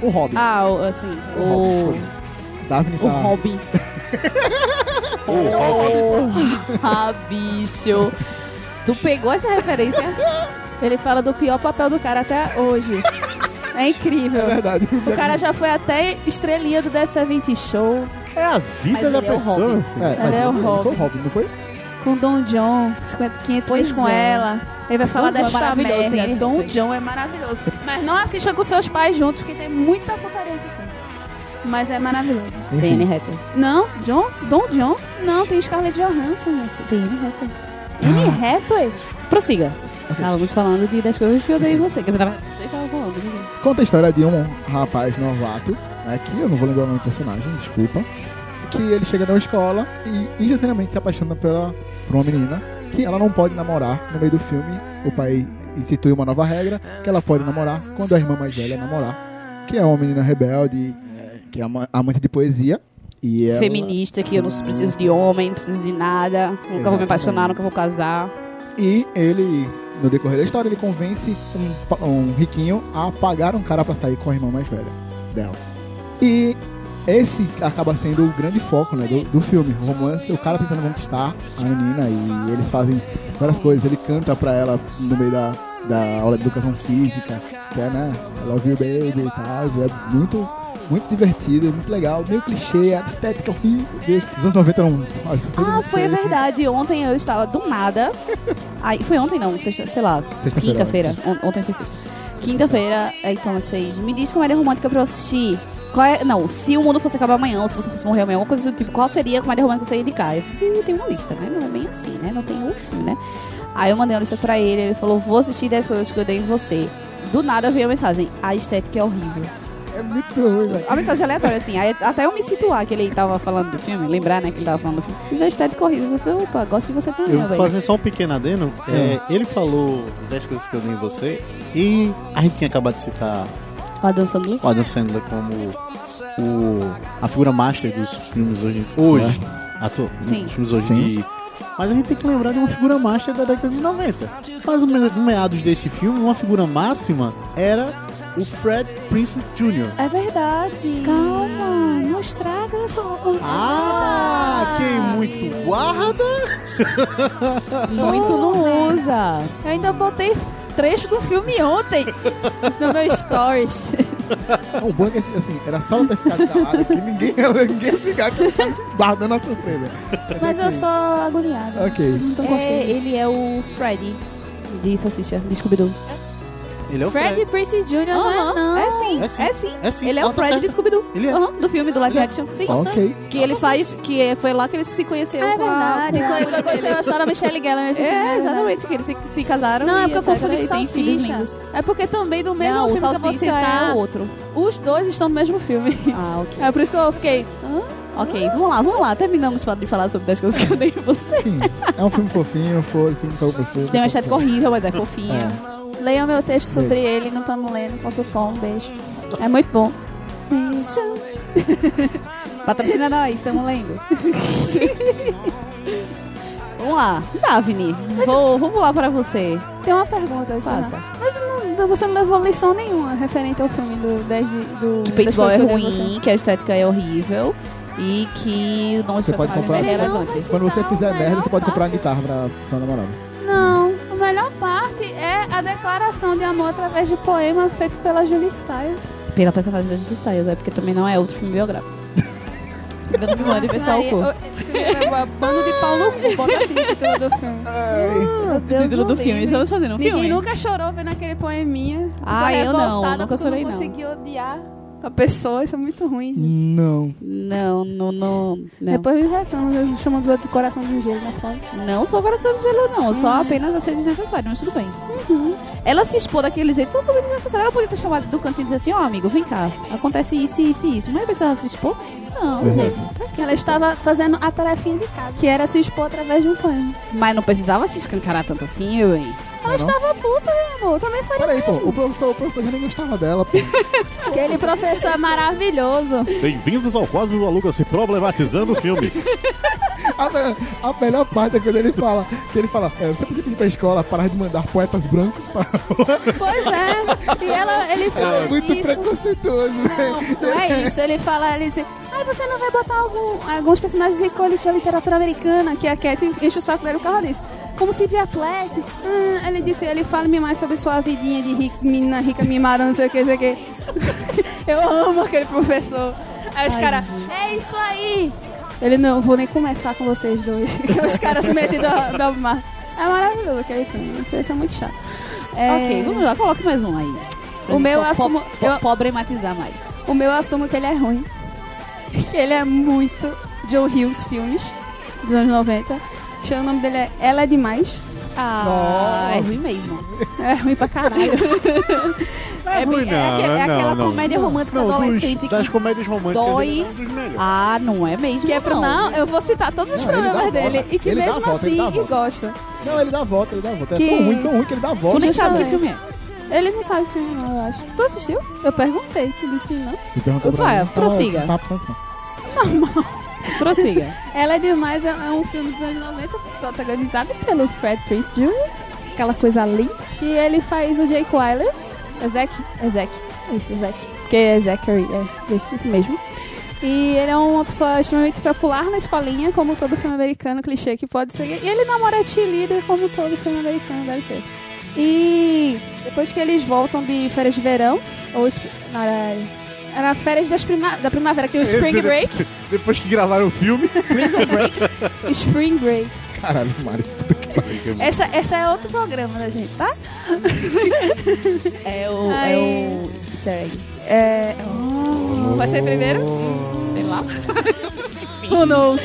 O Robin. Ah, o- assim, o o... Robin. Daphne O tá... Robin. Porra, bicho. Tu pegou essa referência? Ele fala do pior papel do cara até hoje. É incrível. É verdade. O cara já foi até estrelinha do The 70 Show, É a vida Mas da é pessoa. É, mas Ele é o ele Robin. foi o Robin, não foi? com Don John, 50, 500 Pois vezes com é. ela. Ele vai falar John é desta tem merda. Don. John é maravilhoso. Mas não assista com seus pais juntos, porque tem muita putaria filme. Mas é maravilhoso. Tem Anne Hathaway. Não, John? Don John? Não, tem Scarlett Johansson, meu filho. Tem Anne Hathaway. Anne Hathaway? Prossiga. Estávamos falando de, das coisas que eu dei em você. Quer dizer, você estava falando. né? Conta a história de um rapaz novato, né, que eu não vou lembrar o nome do personagem, desculpa, que ele chega na escola e instantaneamente se apaixona pela, por uma menina que ela não pode namorar no meio do filme. O pai institui uma nova regra que ela pode namorar quando a irmã mais velha namorar, que é uma menina rebelde, que é ama- amante de poesia. E ela, Feminista, que eu não preciso de homem, não preciso de nada. Nunca vou me Exatamente. apaixonar, nunca vou casar. E ele, no decorrer da história, ele convence um, um riquinho a pagar um cara pra sair com a irmã mais velha dela. E esse acaba sendo o grande foco né, do, do filme. O romance, o cara tentando conquistar a menina e eles fazem várias coisas. Ele canta pra ela no meio da, da aula de educação física, que é, né, love you baby e tal. É muito, muito divertido, muito legal, meio clichê, a estética horrível. Os anos 90 eram... Ah, foi fez. verdade. Ontem eu estava do nada. Aí, foi ontem não, sexta, sei lá, quinta-feira. On- Ontem foi sexta. Quinta-feira, aí Thomas fez. Me diz comédia romântica pra eu assistir. Qual é, não, se o mundo fosse acabar amanhã, ou se você fosse morrer amanhã, alguma coisa do tipo, qual seria a comédia romântica que você ia indicar? Eu falei, sim, tem uma lista, né? Não é bem assim, né? Não tem um filme, né? Aí eu mandei uma lista pra ele, ele falou, vou assistir 10 coisas que eu dei em você. Do nada veio a mensagem, a estética é horrível. É muito ruim, velho. A mensagem aleatória, assim, aí até eu me situar que ele tava falando do filme, lembrar, né, que ele tava falando do filme. Mas a estética é horrível, você, opa, gosto de você também, velho. fazer só um pequeno adeno. É, ele falou 10 coisas que eu dei em você. E a gente tinha acabado de citar Ó, dançando. o Adam Sandler como o, a figura master dos filmes hoje. Hoje. Ator, Sim. Dos filmes hoje Sim. de. Mas a gente tem que lembrar de uma figura master da década de 90. Mas no meados desse filme, uma figura máxima era o Fred Prince Jr. É verdade. Calma, não estraga o. o- Ah, quem muito guarda. Muito não usa. Eu ainda botei trecho do filme ontem no meu stories. O bom é que assim, assim, era só eu ter ficado calado que ninguém, ninguém ia ficar que eu tava guardando a surpresa. Mas eu sou agoniada. Ok. Não tô É, conseguindo. ele é o Freddy de Salsicha, de Scooby-Doo. Ele é o Fred Prince Jr. não é não. é sim, É sim. é sim. É sim. Ele é Ela o tá Fred certa. de Scooby-Doo. Ele é. Aham, do filme do live action. Sim. Ok. Que ele faz, que é- foi lá que ele se conheceu Ah, é com a... verdade. Quando quando eu conheci a história da Michelle nesse filme, É, exatamente, que eles se, se casaram Não, é e porque eu etc, confundi com e filhos Salsicha. lindos. É porque também do mesmo Não, o filme que eu vou Salsicha citar, é o outro. os dois estão no mesmo filme. Ah, ok. É por isso que eu fiquei... Hã? Ok, vamos lá, vamos lá. Terminamos de falar sobre 10 coisas que eu dei em você. Enfim, é um filme fofinho, foi, assim, gostou. Tem uma estética horrível, mas é fofinho. Leiam meu texto sobre ele no tamoleno.com. Beijo. É muito bom. Patrocina nós, estamos lendo. vamos lá, Daphne. Vou, vou pular para você. Tem uma pergunta. Passa. Mas não- você não levou lição nenhuma referente ao filme do 10 de, do Que paintball é você. ruim, que a estética é horrível e que o nome Você de pode comprar- é vai Quando você fizer merda, você pode comprar uma guitarra pra sua namorada. Não, a melhor parte é a declaração de amor através de poema feito pela Julie Stiles. Pela personagem da Julie Stiles, é porque também não é outro filme biográfico. Não me mande fechar o cu. eu- Esse filme é bando de pau no cu, bota assim no título do filme. Meu Deus título do o filme. Estamos fazendo um Ninguém filme? nunca chorou vendo aquele poeminha. Ah, eu não, nunca chorei, não não. consegui odiar a pessoa, isso é muito ruim. gente. Não. Não, não, não. Não, Depois me reclamam, eu chamo dos outros de coração de gelo na foto. não sou coração de gelo, não. Só apenas achei desnecessário, mas tudo bem. Ela se expor daquele jeito só foi desnecessário. Ela podia ser chamada do cantinho e dizer assim: Ó, amigo, vem cá. Acontece isso, isso e isso. Mas precisava se expor? Não, Exato. gente. pra que Ela expor? estava fazendo a tarefinha de casa, que era se expor através de um poema. Mas não precisava se escancarar tanto assim, meu bem. Ela estava puta, meu amor. Também foi Peraí, pô, o professor, o professor já nem gostava dela, pô. aquele professor maravilhoso. Bem-vindos ao quadro do Aluga se problematizando filmes. A, me- a melhor parte é quando ele fala, que ele fala, é, você podia pedir pra escola parar de mandar poetas brancos pra... Pois é. E ela, ele fala É muito isso. preconceituoso. Não, não é isso. Ele fala, ele diz, ai, você não vai botar algum- alguns personagens icônicos da literatura americana, que a Cat enche o saco dele, o carro diz. Como Sylvia Plath. Hum, ele disse, ele fala-me mais sobre sua vidinha de rica, menina rica mimada, não sei o que, não sei o que. Eu amo aquele professor. Aí os caras, é isso aí! Ele, não, vou nem começar com vocês dois. os caras se metendo a da mar. É maravilhoso aquele filme. Não sei se é muito chato. É, Ok, vamos lá, coloque mais um aí. Pra O meu po- assumo- po- eu- Pobrematizar mais. O meu eu assumo que ele é ruim. Que ele é muito Joe Hughes filmes dos anos 90. Chama o nome dele é Ela é Demais. Ah, é Nossa. ruim mesmo. É ruim pra caralho. É, bem- é aque- é aquela comédia romântica Não, dos- adolescente das que comédias românticas dói. é dos melhores. Ah, não é mesmo, que é pro, não, eu vou citar todos os Não, problemas volta. dele. E que Ele mesmo volta, assim, e gosta. Não, ele dá a volta, ele dá a volta. É Que- tão ruim, tão ruim que ele dá a Tu volta. nem sabe que filme é. Eles não sabem que filme não, eu acho. Tu assistiu? Eu perguntei, tu disse que não. Me perguntou pra Vai, prossiga. atenção. Prossiga. Ela é Demais é, é um filme dos anos 90 protagonizado pelo Fred Prince Jr. Aquela coisa linda. Que ele faz o Jake Wyler. É Zack? É Zack. É isso, é Zack. Porque é Zachary, é isso, isso mesmo. E ele é uma pessoa extremamente popular na escolinha, como todo filme americano clichê que pode ser. E ele namora a cheerleader, como todo filme americano deve ser. E depois que eles voltam de férias de verão, ou não, era, era férias das prima, da primavera, que tem o Spring dizer, Break. Depois que gravaram o filme, Prison Break. Spring Break. Caralho, Mário. Essa, essa é outro programa da gente, tá? É o, Ai. é o easter egg. É. Vai ser primeiro? Lá. Who knows?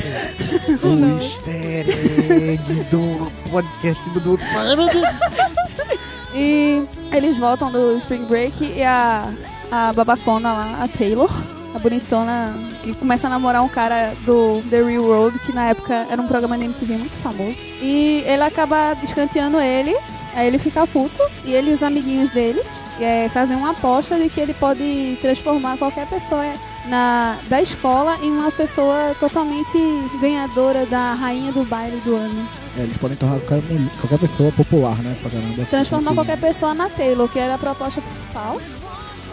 o egg do podcast do outro. E eles voltam do Spring Break e a, a babacona lá, a Taylor, a bonitona, que começa a namorar um cara do The Real World, que na época era um programa de MTV muito famoso. E ele acaba escanteando ele, aí ele fica puto, e ele e os amiguinhos deles é, fazem uma aposta de que ele pode transformar qualquer pessoa na, da escola em uma pessoa totalmente ganhadora da rainha do baile do ano. É, eles podem tornar qualquer, qualquer pessoa popular, né? Pra caramba. transformar Enfim. qualquer pessoa na Taylor, que era a proposta principal.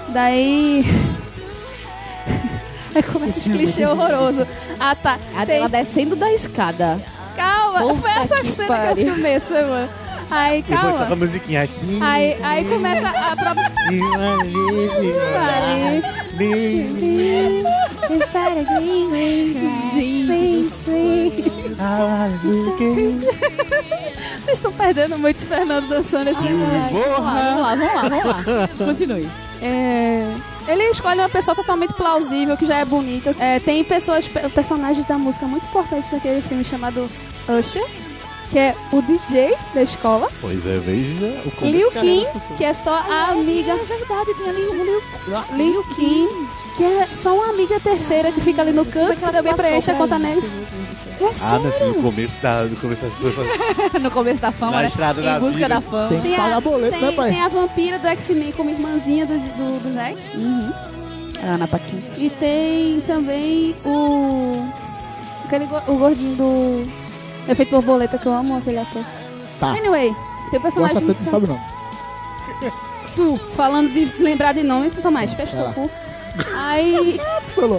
Daí. Aí começa esse clichê horroroso. Ah, tá. A Tem- dela descendo da escada. Calma, foi essa que cena pariu. que eu filmei essa semana. Aí, E depois toca a calma. musiquinha. Aí, aí começa a própria. Vocês estão perdendo muito o Fernando dançando esse. Vamos lá, vamos lá, vamos lá, vamos lá. Continue. É, Ele escolhe uma pessoa totalmente plausível, que já é bonita. É, tem pessoas, pe- personagens da música muito importantes naquele filme chamado Usher, que é o DJ da escola. Pois é, veja o Liu carreira Kim, pessoas. que é só a amiga. É verdade, tem ali um Liu, Liu Kim, que é só uma amiga terceira que fica ali no canto, que também preenche a conta nele. É Ah, sério. no começo, da, no começo das pessoas no começo da fama, Na né? estrada em da busca vida. da fama. Tem Tem a, boleto, tem, né, pai? tem a vampira do X-Men como irmãzinha do, do, do Zack. Uhum. Ana Paquin. E tem também o. Aquele, o gordinho do. Efeito borboleta que eu amo aquele ator. Tá. Anyway, tem um personagem Gosta tanto, não sabe não. Tu, falando de lembrar de nome, tu mais, fecha teu cu. Aí. Falou.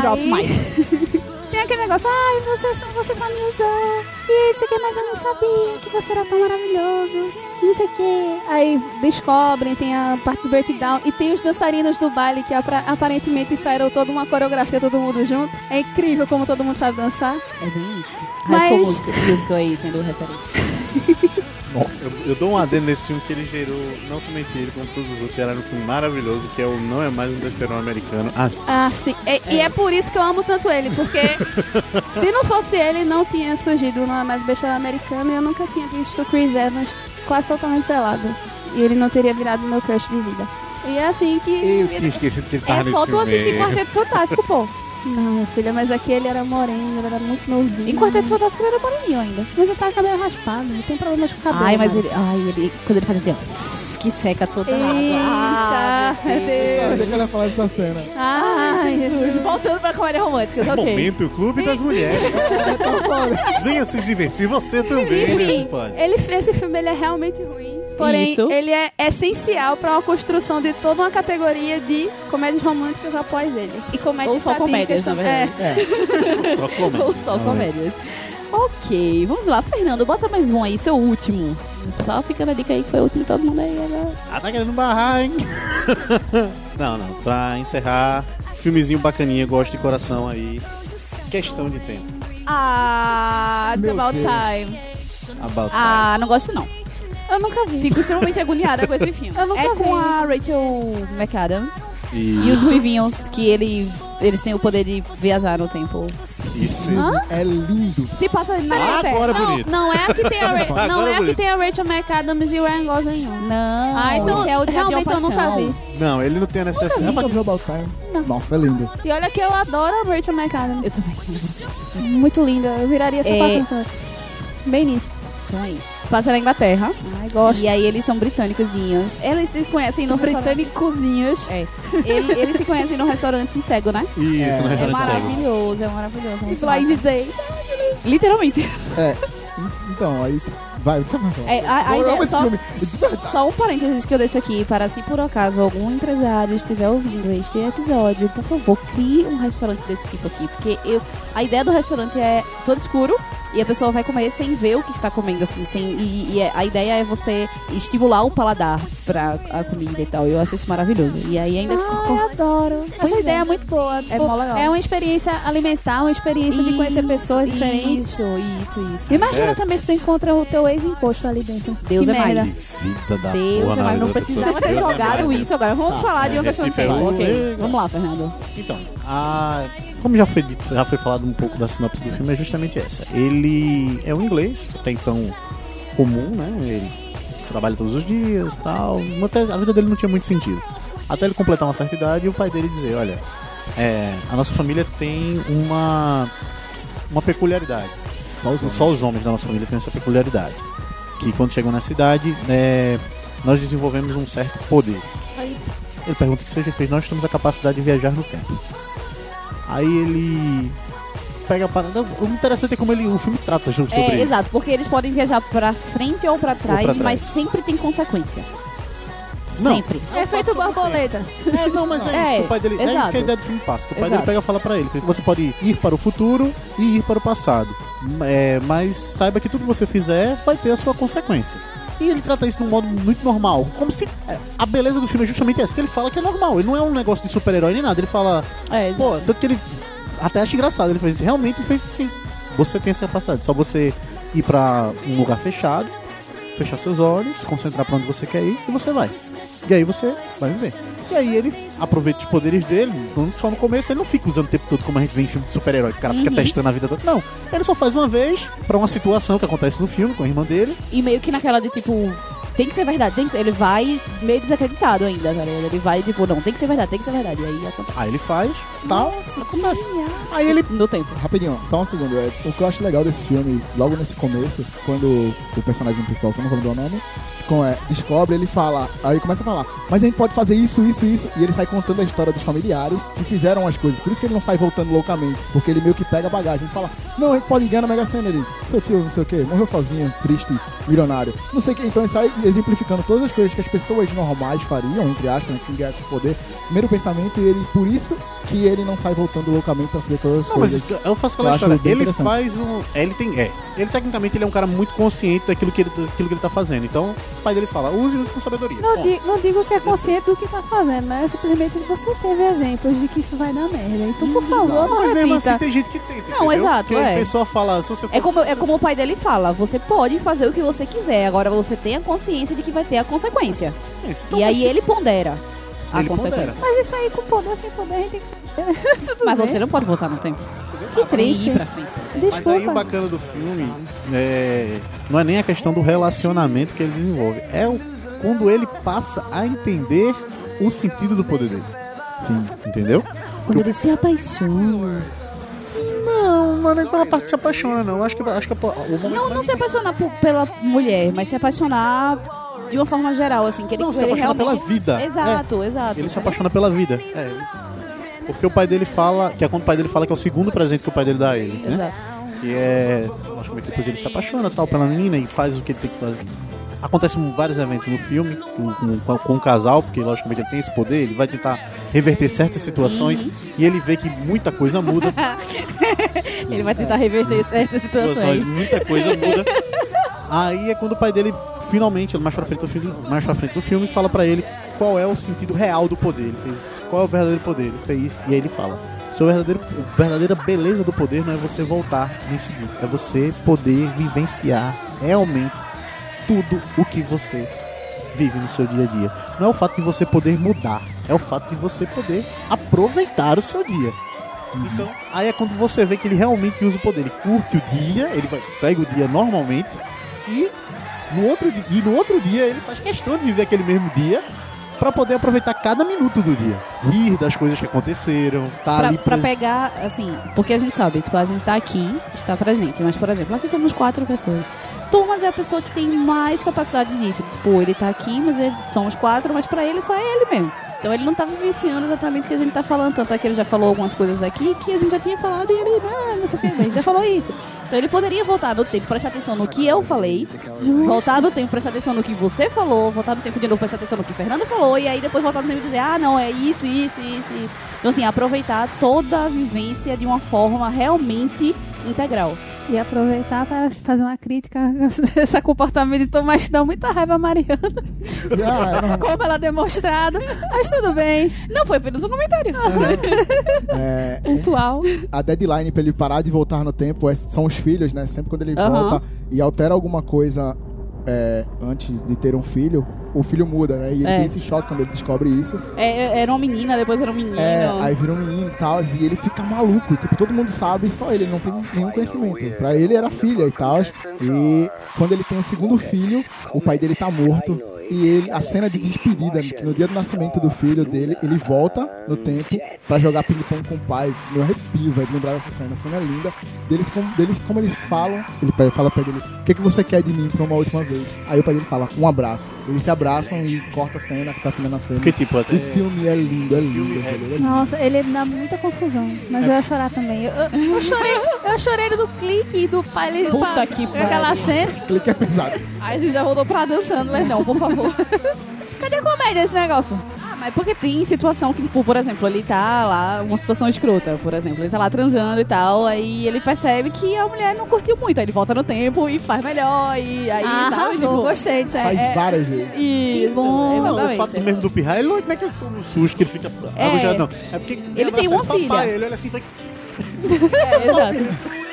Drop aí mic. tem aquele negócio, ai, você, você só me usou. E isso aqui, mas eu não sabia que você era tão maravilhoso. Não sei o que. Aí descobrem, tem a parte do breakdown. E tem os dançarinos do baile que aparentemente saíram toda uma coreografia, todo mundo junto. É incrível como todo mundo sabe dançar. É bem isso. Mas- School Musical, musical aí, tendo referência. nossa, Eu, eu dou um adendo nesse filme que ele gerou, não somente ele, como todos os outros, geraram um filme maravilhoso, que é o Não é Mais um Besterol Americano. Ah, sim. Ah, sim. E e é por isso que eu amo tanto ele, porque se não fosse ele, não tinha surgido uma mais besteira americana e eu nunca tinha visto o Chris Evans quase totalmente pelado. E ele não teria virado meu crush de vida. E é assim que. eu tinha esquecido que ele tava É só tu assistir Quarteto Fantástico, pô. Não, minha filha, mas aqui ele era moreno, ele era muito novinho. Em Quarteto Fantástico ele era moreninho ainda. Mas ele tá com o cabelo raspado, não tem problemas com o cabelo. Ai, mas ele, ai, ele, quando ele faz assim, ó, que seca toda a água. Eita, Ah, meu Eu Deus. deixa ela falar dessa cena. Ai, Jesus. Voltando pra comédia romântica, ok. Momento Clube das Mulheres. Venha se divertir, você também, Enfim, ele, esse filme ele é realmente ruim. Porém, Isso. ele é essencial para uma construção de toda uma categoria de comédias românticas após ele. E comédias Ou só satíricas comédias, na também. verdade. Só comenta. Ou só comédias. Ok, vamos lá, Fernando, bota mais um aí, seu último. Só ficando a dica aí que foi o último de todo mundo aí. Agora. Ah, tá querendo barrar, hein? não, não. Pra encerrar, filmezinho bacaninha, gosto de coração aí. Questão de tempo. Ah, it's Meu about Deus. time. About Ah, não gosto não. Eu nunca vi. Fico extremamente agoniada com esse filme. Eu nunca é vi. com a Rachel McAdams time. e os ruivinhos que ele, eles têm o poder de viajar no tempo. Isso, filho. É lindo. Se passa na Inglaterra. Agora Não, bonito. não é a que tem a, Ra- não é a que bonito. tem a Rachel McAdams e o Ryan Gosling, não. Não, Ah, então esse é o de realmente eu nunca vi. Não, ele não tem a necessidade. Nunca viu About Time? Nossa, é lindo. E olha que eu adoro a Rachel McAdams. Eu também. Muito linda. Eu viraria essa É. é... Bem nisso. Então aí. Passa na Inglaterra. Ai, gosto. E aí eles são britânicozinhos. Eles se conhecem no restaurante. Britânicozinhos. É. Ele- eles se conhecem no restaurante cego, né? Isso, É. no É restaurante cego. maravilhoso, é maravilhoso. é muito Blind massa. Date. Literalmente. É. Então, aí. Vai, você vai falar. É, a, a ideia- só, só um parênteses que eu deixo aqui para se por acaso algum empresário estiver ouvindo este episódio, por favor, crie um restaurante desse tipo aqui, porque eu a ideia do restaurante é todo escuro e a pessoa vai comer sem ver o que está comendo assim, sem e, e é- a ideia é você estimular o paladar para a comida e tal. Eu acho isso maravilhoso. E aí ainda Ai, eu adoro. Essa ideia é muito boa. Tipo, mó legal. é uma experiência alimentar, uma experiência de conhecer pessoas diferentes. Isso, isso, isso. Imagina É. também se tu encontra o teu ex-imposto ali dentro. Deus que é mais. merda. Vida da Deus, porra, é, mas não precisava ter é jogado mais. isso agora. Vamos falar de uma é, questão de é um- vamos lá, Fernando. Então, a, como já foi dito, já foi falado um pouco da sinopse do filme, é justamente essa. Ele é um inglês, até então comum, né? Ele trabalha todos os dias e tal. Até a vida dele não tinha muito sentido. Até ele completar uma certa idade e o pai dele dizer, olha, é, a nossa família tem uma, uma peculiaridade. Só os Só os homens da nossa família têm essa peculiaridade. Que quando chegam na cidade, é, nós desenvolvemos um certo poder. Aí ele pergunta o que seja feito, nós temos a capacidade de viajar no tempo. Aí ele pega a parada. O interessante é como ele, o filme trata sobre É, isso. exato, porque eles podem viajar pra frente ou pra trás, pra trás. mas sempre tem consequência. Não. Sempre. É feito borboleta. É, não, mas é, É, isso que o pai dele. É isso que a ideia do filme passa. Que o pai Exato. dele pega e fala pra ele. Que você pode ir para o futuro e ir para o passado. É, mas saiba que tudo que você fizer vai ter a sua consequência. E ele trata isso de um modo muito normal. Como se. é, A beleza do filme é justamente essa, que ele fala que é normal. Ele não é um negócio de super-herói nem nada. Ele fala. É, Pô, tanto que ele até acha engraçado. Ele fez realmente fez sim. Você tem essa capacidade. Só você ir pra um lugar fechado, fechar seus olhos, se concentrar pra onde você quer ir e você vai. E aí você vai viver. E aí ele aproveita os poderes dele, não- só no começo ele não fica usando o tempo todo como a gente vê em filme de super-herói, que o cara fica Uhum. testando a vida toda. Não, ele só faz uma vez pra uma situação que acontece no filme com a irmã dele. E meio que naquela de tipo, tem que ser verdade, tem que ser. Ele vai meio desacreditado ainda, tá ligado? Ele vai tipo, não, tem que ser verdade, tem que ser verdade. E aí acontece. Aí ele faz, tal, acontece. Aí ele No tempo. Rapidinho, só um segundo. É, o que eu acho legal desse filme, logo nesse começo, quando o personagem principal, que eu não vou lembrar o nome, descobre, ele fala, aí começa a falar, mas a gente pode fazer isso, isso, isso, e ele sai contando a história dos familiares que fizeram as coisas. Por isso que ele não sai voltando loucamente, porque ele meio que pega a bagagem e fala, não, a gente pode ganhar na Mega Sena ele, seu tio, não sei o que, morreu sozinho, triste, milionário. Não sei o que, então ele sai exemplificando todas as coisas que as pessoas normais fariam, entre aspas, né, que ganhasse poder. Primeiro pensamento, e ele, por isso que ele não sai voltando loucamente pra fazer todas as Não, coisas. mas eu faço aquela história. Ele faz um. é, Ele tem. É. Ele tecnicamente ele é um cara muito consciente daquilo que ele, daquilo que ele tá fazendo. Então, pai dele fala, use use com sabedoria. Não, di- não digo que é consciente do que tá fazendo, mas simplesmente você teve exemplos de que isso vai dar merda. Então, por favor, não mas mesmo repita. assim tem gente que tenta. Não, entendeu? exato, Porque é. a pessoa fala, se você É como, é como o pai dele fala, você pode fazer o que você quiser, agora você tem a consciência de que vai ter a consequência. Isso, então, E aí mas- ele pondera a Ele consequência. Mas isso aí com poder ou sem poder, a gente tem que. Tudo Mas bem. você não pode voltar no tempo. Que triste. Frente. Mas aí o Desculpa. bacana do filme é, não é nem a questão do relacionamento que ele desenvolve, é o, quando ele passa a entender o sentido do poder dele. Sim. Entendeu? Quando ele se apaixona. Não, não é nem pela parte que se apaixona, não. Acho que, acho que o momento Não, não se apaixonar por- pela mulher, mas se apaixonar de uma forma geral, assim, que ele, Não, se ele apaixona realmente... pela vida. Exato, exato. Ele se apaixona pela vida. É. Porque o pai dele fala, que é quando o pai dele fala que é o segundo presente que o pai dele dá a ele, né? Exato. Que é, logicamente depois ele se apaixona tal pela menina e faz o que ele tem que fazer. Acontecem vários eventos no filme com, com- com- o casal, porque logicamente ele tem esse poder, ele vai tentar reverter certas situações e ele vê que muita coisa muda, Ele vai tentar reverter certas situações, muita coisa muda. Aí é quando o pai dele finalmente, mais pra frente do filme, mais pra frente do filme, fala pra ele qual é o sentido real do poder. Ele fez qual é o verdadeiro poder. Ele fez e aí ele fala: "Seu verdadeiro, a verdadeira beleza do poder não é você voltar no seguinte, é você poder vivenciar realmente tudo o que você vive no seu dia a dia. Não é o fato de você poder mudar, é o fato de você poder aproveitar o seu dia. Então, aí é quando você vê que ele realmente usa o poder. Ele curte o dia, ele vai, segue o dia normalmente e no outro e no outro dia ele faz questão de viver aquele mesmo dia pra poder aproveitar cada minuto do dia, rir das coisas que aconteceram, tá Pra, ali pra pegar, assim, porque a gente sabe, tipo, a gente tá aqui, está presente, mas, por exemplo, aqui somos quatro pessoas. Thomas é a pessoa que tem mais capacidade disso. Tipo, ele tá aqui, mas ele- somos quatro, mas pra ele só é ele mesmo. Então ele não tá vivenciando exatamente o que a gente tá falando. Tanto é que ele já falou algumas coisas aqui que a gente já tinha falado e ele, ah, não sei o que, mas já falou isso. Então ele poderia voltar no tempo, prestar atenção no que eu falei, voltar no tempo, prestar atenção no que você falou, voltar no tempo de novo, prestar atenção no que Fernanda falou, e aí depois voltar no tempo e dizer, ah, não, é isso, isso, isso, isso. Então, assim, aproveitar toda a vivência de uma forma realmente integral. E aproveitar para fazer uma crítica desse comportamento de Tomás que dá muita raiva a Mariana. Ah, é. Como ela é demonstrado. Mas tudo bem. Não, foi apenas um comentário. É, Pontual. a deadline pra ele parar de voltar no tempo é- são os filhos, né? Sempre quando ele Aham. volta e altera alguma coisa é, antes de ter um filho, o filho muda, né? E ele É. tem esse choque quando ele descobre isso. É, é- era uma menina, depois era um menino. É, aí vira um menino e tal, e ele fica maluco. Tipo, todo mundo sabe, só ele, ele não tem nenhum conhecimento. Pra ele era filha e tal. E quando ele tem o segundo filho, o pai dele tá morto. E ele, a cena de despedida, que no dia do nascimento do filho dele, ele volta no tempo pra jogar ping-pong com o pai. Meu arrepio, vai lembrar dessa cena. A cena é linda. Deles como, deles, como eles falam, ele fala pra ele, o que, que você quer de mim pra uma última vez? Aí o pai dele fala, um abraço. Eles se abraçam e corta a cena, que tá filmando a cena. Porque tipo, até O filme é lindo, é lindo. velho, é lindo. Nossa, ele dá muita confusão. Mas eu ia chorar também. Eu, eu, eu chorei, eu chorei do clique do pai. Ele, Puta pa- que Aquela pariu. cena. Clique é pesado. Aí a gente já rodou pra dançando, mas não, por favor. Cadê a comédia desse negócio? Ah, mas porque tem situação que, tipo, por exemplo, ele tá lá, uma situação escrota, por exemplo, ele tá lá transando e tal, aí ele percebe que a mulher não curtiu muito, aí ele volta no tempo e faz melhor, e aí, Ah, sabe? arrasou, tipo, gostei disso aí. Faz várias vezes. Isso, bom. Não, o fato mesmo do pirrar, ele não é que ele toma um susto, que ele fica É. arrojado, não. É porque Ele tem uma papai, filha. Ele olha assim, vai É, exato.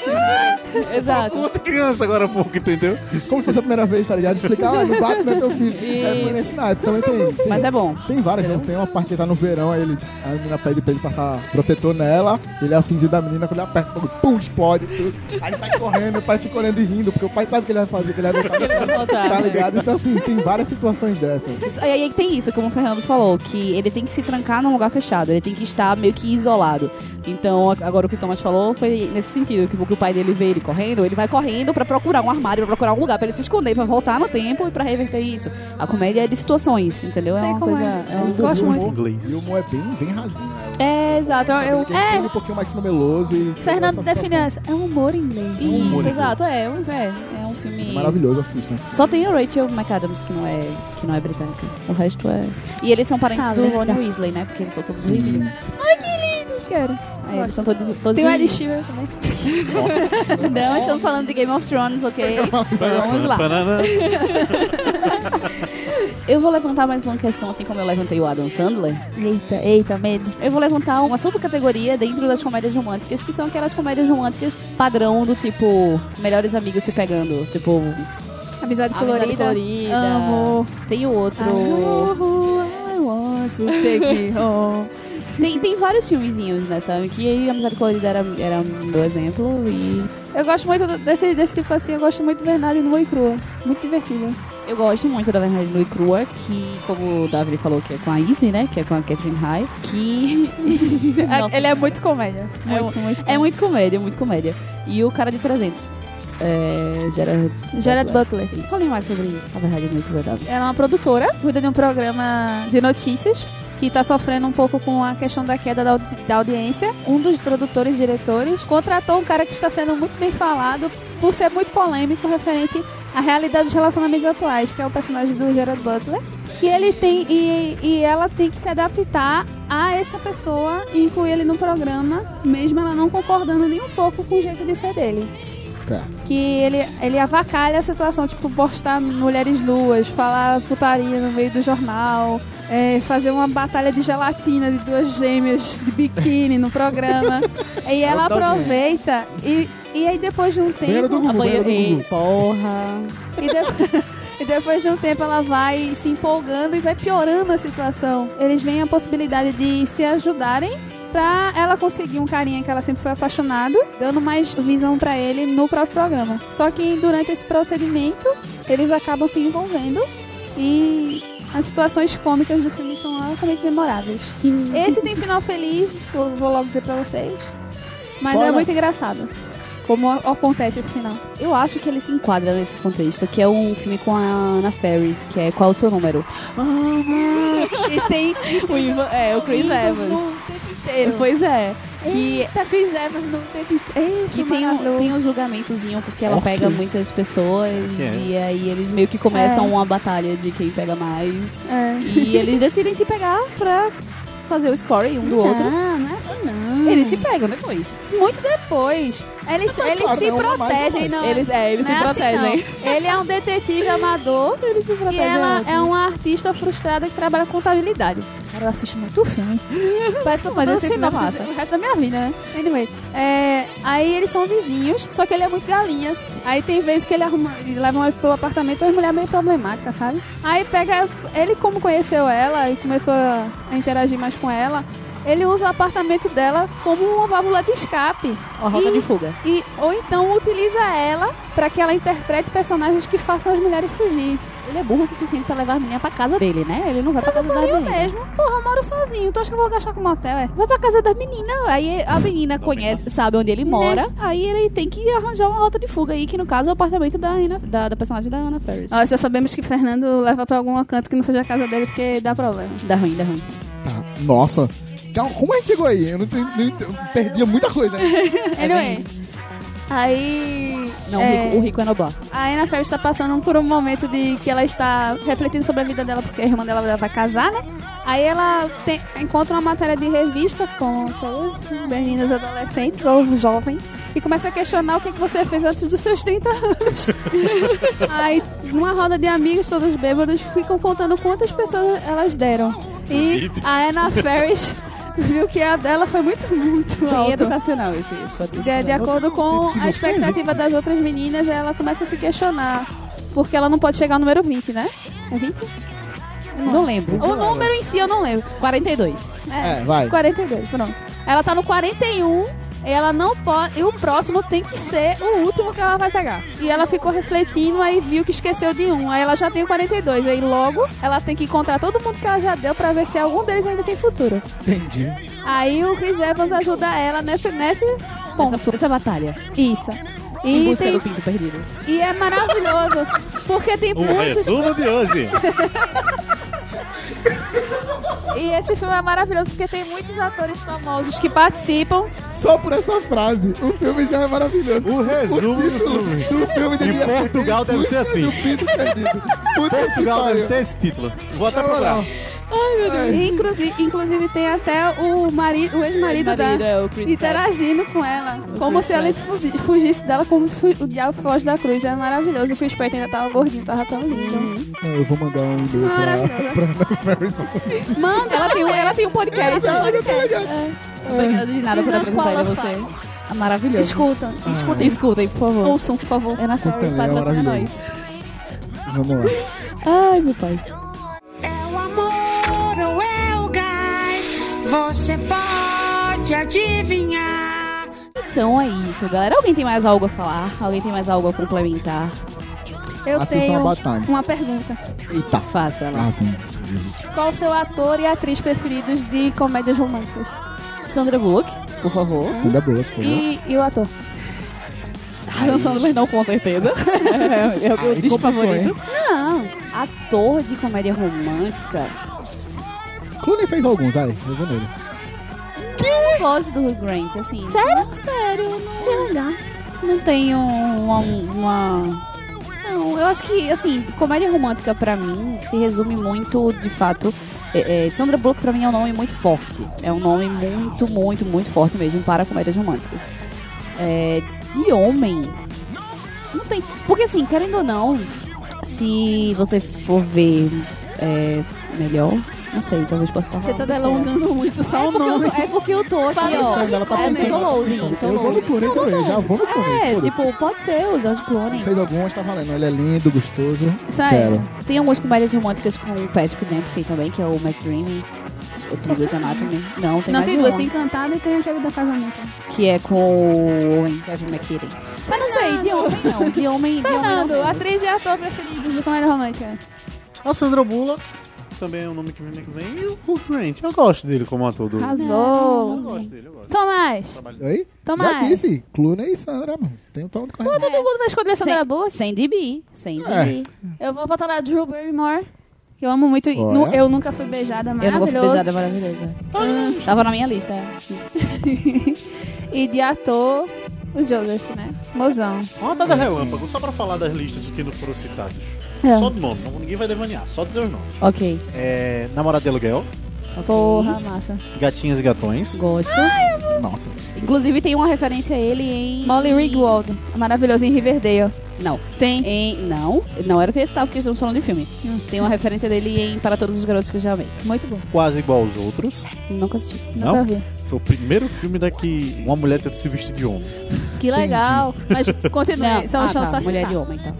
Exato. com outra criança agora há pouco, entendeu? Como se fosse a primeira vez, tá ligado? Explicar, ah, no Batman é teu filho. É nesse naipe, também tem. tem. Mas é bom. Tem várias, né? Tem uma parte que tá no verão, aí ele, a menina pede pra ele passar protetor nela, ele é o fingido da menina, quando ele aperta, pum, explode tudo. Aí sai correndo, o pai fica olhando e rindo, porque o pai sabe o que ele vai fazer, que ele vai voltar. tá ligado? Então, assim, tem várias situações dessas. E aí tem isso, como o Fernando falou, que ele tem que se trancar num lugar fechado, ele tem que estar meio que isolado. Então, agora o que o Thomas falou foi nesse sentido, que o pai dele vê ele correndo, ele vai correndo pra procurar um armário, pra procurar um lugar pra ele se esconder, pra voltar no tempo e pra reverter isso. A comédia é de situações, entendeu? Sei é uma como coisa. é. é um- Gosto E o muito. humor- Inglês. E o humor é bem, bem rasinho, né? É, exato. Eu, eu- tem um pouquinho mais meloso e... Fernando define essa. É um humor em inglês. Isso, humor, exato, é, um- é, é um filme. É maravilhoso, assistam. Só tem a Rachel McAdams que não é, que não é britânica. O resto é. E eles são parentes do verdade. Ron Weasley, né? Porque eles são todos vivinhos. Ai, que lindo. Quero. É, eles são todos, todos Tem o Ed. Sheeran também. Não, estamos falando de Game of Thrones, ok? Vamos lá. Eu vou levantar mais uma questão, assim como eu levantei o Adam Sandler. Eita, eita, medo. Eu vou levantar uma subcategoria dentro das comédias românticas, que são aquelas comédias românticas padrão do tipo melhores amigos se pegando. Tipo, Amizade Amizade colorida. Colorida. Amo. tem o outro. I want to take me home. Tem, tem vários filmezinhos nessa, que a Amizade Colorida era, era meu exemplo e Eu gosto muito desse, desse tipo assim, eu gosto muito de Verdade Nua e Crua. Muito divertido. Eu gosto muito da Verdade Nua e Crua, que, como o Davi falou, que é com a Izzy, né? Que é com a Catherine High. Que. Nossa, Ele é muito comédia. É Muito, muito. é muito comédia, muito comédia. E o cara de 300. É. Gerard. Jared Butler. Falei mais sobre a Verdade e Crua, Davi. Ela é uma produtora, cuida de um programa de notícias que está sofrendo um pouco com a questão da queda da, audi- da audiência. Um dos produtores diretores contratou um cara que está sendo muito bem falado por ser muito polêmico referente à realidade dos relacionamentos atuais, que é o personagem do Gerard Butler. E ele tem e, e ela tem que se adaptar a essa pessoa e incluir ele no programa, mesmo ela não concordando nem um pouco com o jeito de ser dele Certo. que ele, ele avacalha a situação, tipo, postar mulheres nuas, falar putaria no meio do jornal, é, fazer uma batalha de gelatina de duas gêmeas de biquíni no programa. e ela aproveita e, e aí depois de um do tempo. A banheira do Gugu. porra. E, de- e depois de um tempo ela vai se empolgando e vai piorando a situação. Eles veem a possibilidade de se ajudarem pra ela conseguir um carinha que ela sempre foi apaixonado, dando mais visão pra ele no próprio programa. Só que durante esse procedimento, eles acabam se envolvendo e as situações cômicas do filme são altamente memoráveis. Esse tem final feliz, vou, vou logo dizer pra vocês. Mas é Fora. muito engraçado. Como acontece esse final. Eu acho que ele se enquadra nesse contexto, que é um filme com a Ana Ferris, que é Qual o Seu Número? E tem O Ivan, é, o Chris Evans. Inteiro. Pois é. Que Eita, Chris Evans no tempo inteiro. E tem um, tem um julgamentozinho, porque ela pega muitas pessoas Que é? e aí eles meio que começam É. uma batalha de quem pega mais. É. E eles decidem se pegar pra fazer o score um do outro. Não, não é assim não. Eles se pegam depois. Muito depois. Eles, eles claro, se é uma mais protegem, não. Eles, é, eles não se é assim, protegem. não. Ele é um detetive amador e ela é uma artista frustrada que trabalha com contabilidade. Cara, eu assisto muito filme. Parece que eu tô Mas dando esse filme é sinopse o resto da minha vida, né? Anyway. É, aí eles são vizinhos, só que ele é muito galinha. Aí tem vezes que ele arruma, ele leva uma pro apartamento uma mulher meio problemática, sabe? Aí pega. Ele, como conheceu ela e começou a interagir mais com ela, ele usa o apartamento dela como uma válvula de escape. Uma rota E- de fuga. E, ou então utiliza ela pra que ela interprete personagens que façam as mulheres fugir. Ele é burro o suficiente pra levar a menina pra casa dele, né? Ele não vai pra Mas eu casa da faria o menina. mesmo. Porra, eu moro sozinho. Tu acha que eu vou gastar com motel, é? Vai pra casa da menina, aí a menina conhece, sabe onde ele mora, aí ele tem que arranjar uma rota de fuga aí, que no caso é o apartamento da, Ana- da, da personagem da Ana Ferris. Nós já sabemos que Fernando leva pra algum canto que não seja a casa dele porque dá problema. Dá ruim, dá ruim. Tá. Nossa. Calma, Como a gente chegou aí? Eu não, não perdia muita coisa. Anyway. Aí Não, É. o, rico, o rico é Noblar. A Anna Faris está passando por um momento de que ela está refletindo sobre a vida dela, porque a irmã dela vai casar, né? Aí ela tem- encontra uma matéria de revista com todas as meninas adolescentes ou jovens e começa a questionar o que, que você fez antes dos seus 30 anos. Aí, numa roda de amigos, todos bêbados, ficam contando quantas pessoas elas deram. E a Anna Faris viu que a dela foi muito, muito Bem alta. educacional esse, esse quadrinho. De, de acordo com a expectativa das outras meninas, ela começa a se questionar. Porque ela não pode chegar ao número 20, né? É 20? Não lembro. O número em si eu não lembro. 42. É, vai. 42, pronto. Ela tá no 41 e ela não pode. E o próximo tem que ser o último que ela vai pegar. E ela ficou refletindo, aí viu que esqueceu de um. Aí ela já tem o 42. Aí logo ela tem que encontrar todo mundo que ela já deu pra ver se algum deles ainda tem futuro. Entendi. Aí o Chris Evans ajuda ela nesse, nesse ponto. Essa, essa batalha. Isso. Em E, busca tem, do pinto perdido. e é maravilhoso. Porque tem O muitos. resumo de hoje. E esse filme é maravilhoso porque tem muitos atores famosos que participam. Só por essa frase, o filme já é maravilhoso. O resumo do título filme. do filme Em devia ser Portugal deve ser assim. Do Portugal deve ter esse título. Vou até Na moral. procurar. E, inclusive, inclusive tem até o, marido, o ex-marido da. Ex-marido é o Interagindo com ela, como Chris se ela Pratt. fugi- fugisse dela, como o diabo foge da cruz. É maravilhoso. O Chris Pratt ainda tava gordinho, tava tão lindo. Eu vou mandar um e-mail Maravilhoso. pra, pra Anna Ferris. Manda, Ela tem, um- ela tem um podcast. Ela tem um podcast. Obrigada de nada por She's apresentar ele a unqualified. você. É maravilhoso. Escutam, escutem. Escutem, por favor. Ouçam, por favor. Ana Ferris também é patrocina nós. Vamos lá. Ai, meu pai. Você pode adivinhar. Então é isso, galera. Alguém tem mais algo a falar? Alguém tem mais algo a complementar? Eu Assistam tenho uma pergunta. Eita. Faça lá. Ah. Qual o seu ator e atriz preferidos de comédias românticas? Sandra Bullock, por favor. Sandra Bullock, por favor. E, e o ator? Adam Sandler não, com certeza. é o meu favorito. Não. Ator de comédia romântica. Clooney fez alguns, vai. Eu vou nele. Eu gosto do Hugh Grant, assim. Sério? Sério, não, não tenho uma, uma- Não, eu acho que, assim, comédia romântica pra mim se resume muito, de fato. é- é, Sandra Bullock pra mim é um nome muito forte. É um nome muito, muito, muito forte mesmo para comédias românticas. É, de homem. Não tem. Porque, assim, querendo ou não, se você for ver é, melhor. Não sei, talvez possa estar Você tá delongando muito só É o porque, eu nome. tô, é porque eu tô aqui, ó. Ela tá é, tô loading, tô Eu vou no. Clooney também, já vou no. É, tipo, pode ser o George Clooney. Fez alguns, tá valendo. Ele é lindo, gostoso. Isso aí. Quero. Tem algumas comédias românticas com o Patrick Dempsey também, que é o McDreamy. O de Grey's Anatomy. Não, tem Não, mais tem de duas. Tem Encantada e tem aquele da casamento. Que é com o Owen, Kevin McKinney. Mas não sei, de homem não. De homem, de Fernando, homem não. atriz e ator preferidos de comédia romântica. A Sandra Bullock também é um nome que me vem. E o Hugh Grant, eu gosto dele como ator do... Eu Arrasou. gosto dele, eu gosto. Tomás. Oi? Tomás. Já disse. Clooney e Sandra, mano. Tem um tom de Pô, correndo. todo mundo vai escolher Sandra Bullock. sem DB. Sem É. DB. Eu vou votar na Drew Barrymore. Que eu amo muito. Nu- Eu nunca fui beijada, Eu não vou maravilhoso. beijada, é maravilhosa. Tava na minha lista. é. e de ator, o Joseph, né? Mozão. Uma rodada relâmpago, só pra falar das listas que não foram citados. É. Só do nome, não, ninguém vai devanear, só dizer os nomes. Ok. É, Namorada de Aluguel, ok. Porra, massa. Gatinhas e Gatões, Gosto. Nossa. Inclusive tem uma referência a ele em... Molly Ringwald. Maravilhoso em Riverdale. Não. Tem. Em... Não, não era o que eu estava, porque estamos falando de filme. Hum. Tem uma referência dele em Para Todos os Garotos que eu já amei. Muito bom. Quase Igual aos Outros. Nunca assisti. Nunca Não? vi. Foi o primeiro filme da que uma mulher tenta se vestir de homem. Que legal. Mas continue. Não, São ah, só tá, citar. mulher de homem, tá.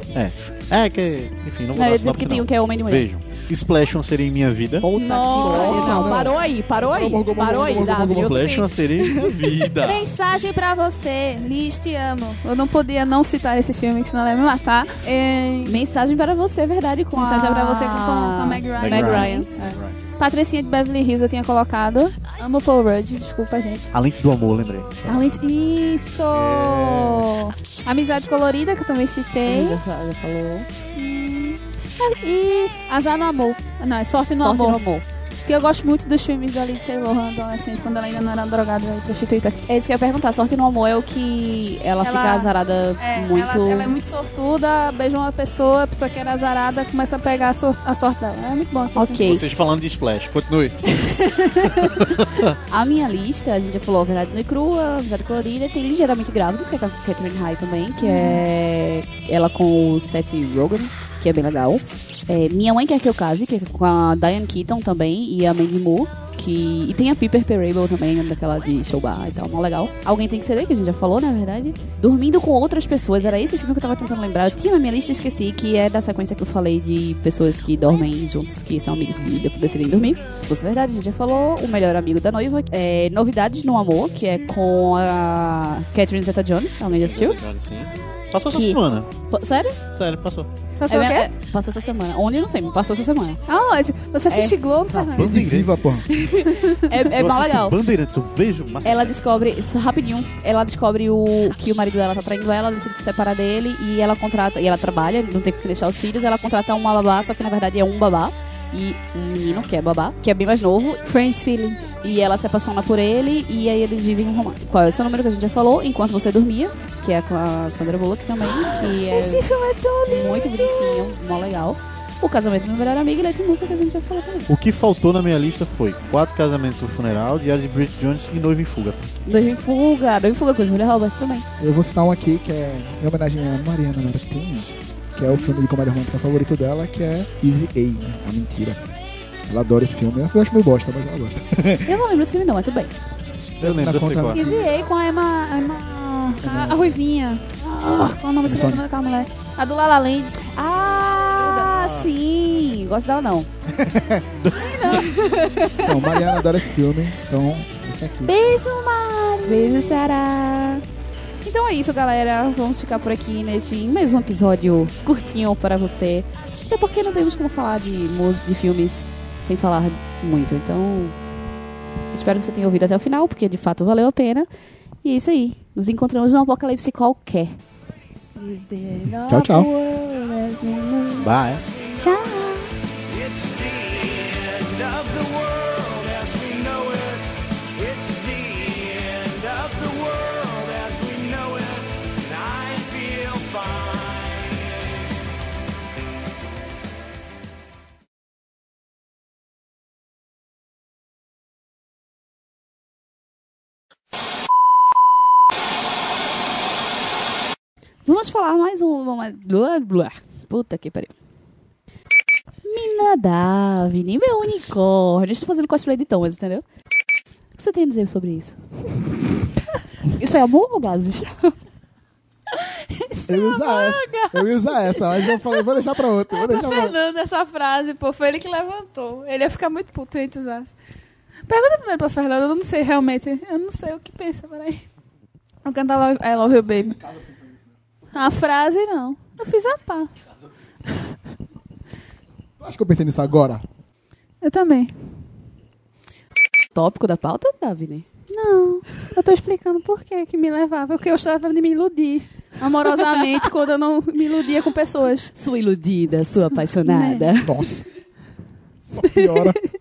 É, que, enfim, não vou Não, eu dar ia dizer sinopse, que tem um que é homem de mulher. Vejam. Splash uma seria em minha vida. Puta Nossa. Não, parou aí, parou aí. Parou aí, Davi. Splash uma seria em minha vida. Mensagem pra você, Liz, te amo. Eu não podia não citar esse filme, que senão ela ia me matar. É... Mensagem para você, é verdade, com Mensagem pra você com, com a Meg Ryan. Meg Ryan. É. Patricinha de Beverly Hills eu tinha colocado. Amo Paul Rudd, desculpa, gente. Além do amor, lembrei. Além de... Isso! Amizade Colorida, que eu também citei. Já, já falou. Hum, E Azar no Amor. Não, é Sorte no Sorte Amor. no amor. Porque eu gosto muito dos filmes da Lindsay Lohan adolescente, quando ela ainda não era drogada e prostituta. É isso que eu ia perguntar. Sorte no amor é o que ela, Ela- fica azarada É, muito. ela, ela é muito sortuda, beija uma pessoa, a pessoa que era azarada começa a pegar a, sor- a sorte dela. É muito bom. Ok. Vocês falando de Splash, continue. A minha lista, a gente já falou Verdade Nua e Crua, Amizade Colorida, tem Ligeiramente Grávidos, que é com a Catherine High também, que é ela com o Seth Rogen, que é bem legal. É, Minha Mãe Quer Que Eu Case, que é com a Diane Keaton também, e a Mandy Moore. Que... E tem a Piper Perable também, daquela de show bar e tal, mó legal. Alguém tem que ceder, que a gente já falou, na verdade. Dormindo com outras pessoas, era esse filme que eu tava tentando lembrar. Eu tinha na minha lista, esqueci, que é da sequência que eu falei de pessoas que dormem juntos, que são amigos que depois decidem dormir. Se fosse verdade, a gente já falou. O Melhor Amigo da Noiva, é Novidades no Amor, que é com a Catherine Zeta-Jones, alguém já assistiu? Sim. Passou essa Que- semana. Pô, Sério? Sério, passou. Passou É, o quê? é, passou essa semana. Onde eu não sei, mas passou essa semana. Aonde? Você assiste Globo, Fernando? Banda viva, pô. É, é eu mal legal. Bandeirantes, eu vejo Masterchef. Ela descobre, rapidinho, ela descobre o que o marido dela tá traindo ela, ela decide se separar dele e ela contrata, e ela trabalha, não tem que deixar os filhos, ela contrata uma babá, só que na verdade é um babá e um menino que é babá, que é bem mais novo, Friends Feeling. e ela se apaixona por ele e aí eles vivem um romance. Qual é o seu número que a gente já falou? Enquanto você dormia, que é com a Sandra Bullock também, que é Esse filme é tão lindo. muito bonitinho, mó legal. O casamento do meu melhor amigo e Leite Música que a gente já falou também. O que faltou na minha lista foi Quatro Casamentos um Funeral, Diário de Bridget Jones e Noiva em Fuga. Noivo em Fuga, Noivo em Fuga com Julia Roberts também. Eu vou citar um aqui que é em homenagem a Mariana Martins, que é o filme de comédia romântica favorito dela, que é Easy A, né? A Mentira. Ela adora esse filme. Eu acho meio bosta, mas ela gosta. Eu não lembro esse filme não, mas tudo bem. Eu lembro, eu sei qual. é. Easy A com a Emma... Emma a, a Ruivinha. Ah, qual é o nome daquela mulher? A do La La Land. Ah, sim! Gosto dela não. Então, Mariana adora esse filme, então. Beijo, Mari. Beijo, Sarah. Então é isso, galera. Vamos ficar por aqui neste mais um episódio curtinho para você. Até porque não temos como falar de de filmes sem falar muito. Então, espero que você tenha ouvido até o final, porque de fato valeu a pena. E é isso aí. Nos encontramos num apocalipse qualquer. Tchau, tchau. Bye. Tchau. Vamos falar mais um. uma- Blá, blá. Puta que pariu. Mina Davine, meu unicórnio. Estou fazendo cosplay de Thomas, entendeu? O que você tem a dizer sobre isso? Isso é amor ou gases? Eu ia usar essa, eu ia usar essa, mas eu falei, vou deixar pra outra, vou Pra deixar pra. Fernando essa frase, pô, foi ele que levantou. Ele ia ficar muito puto se a gente usasse. Pergunta primeiro pra Fernando, eu não sei realmente. Eu não sei o que pensa, peraí. Vou cantar I Love You Baby. A frase, não. Eu fiz a pá. Acho que eu pensei nisso agora. Eu também. Tópico da pauta, Davine? Não, eu tô explicando por que que me levava. Porque eu estava de me iludir amorosamente quando eu não me iludia com pessoas. Sua iludida, sua apaixonada. Nossa. Só piora.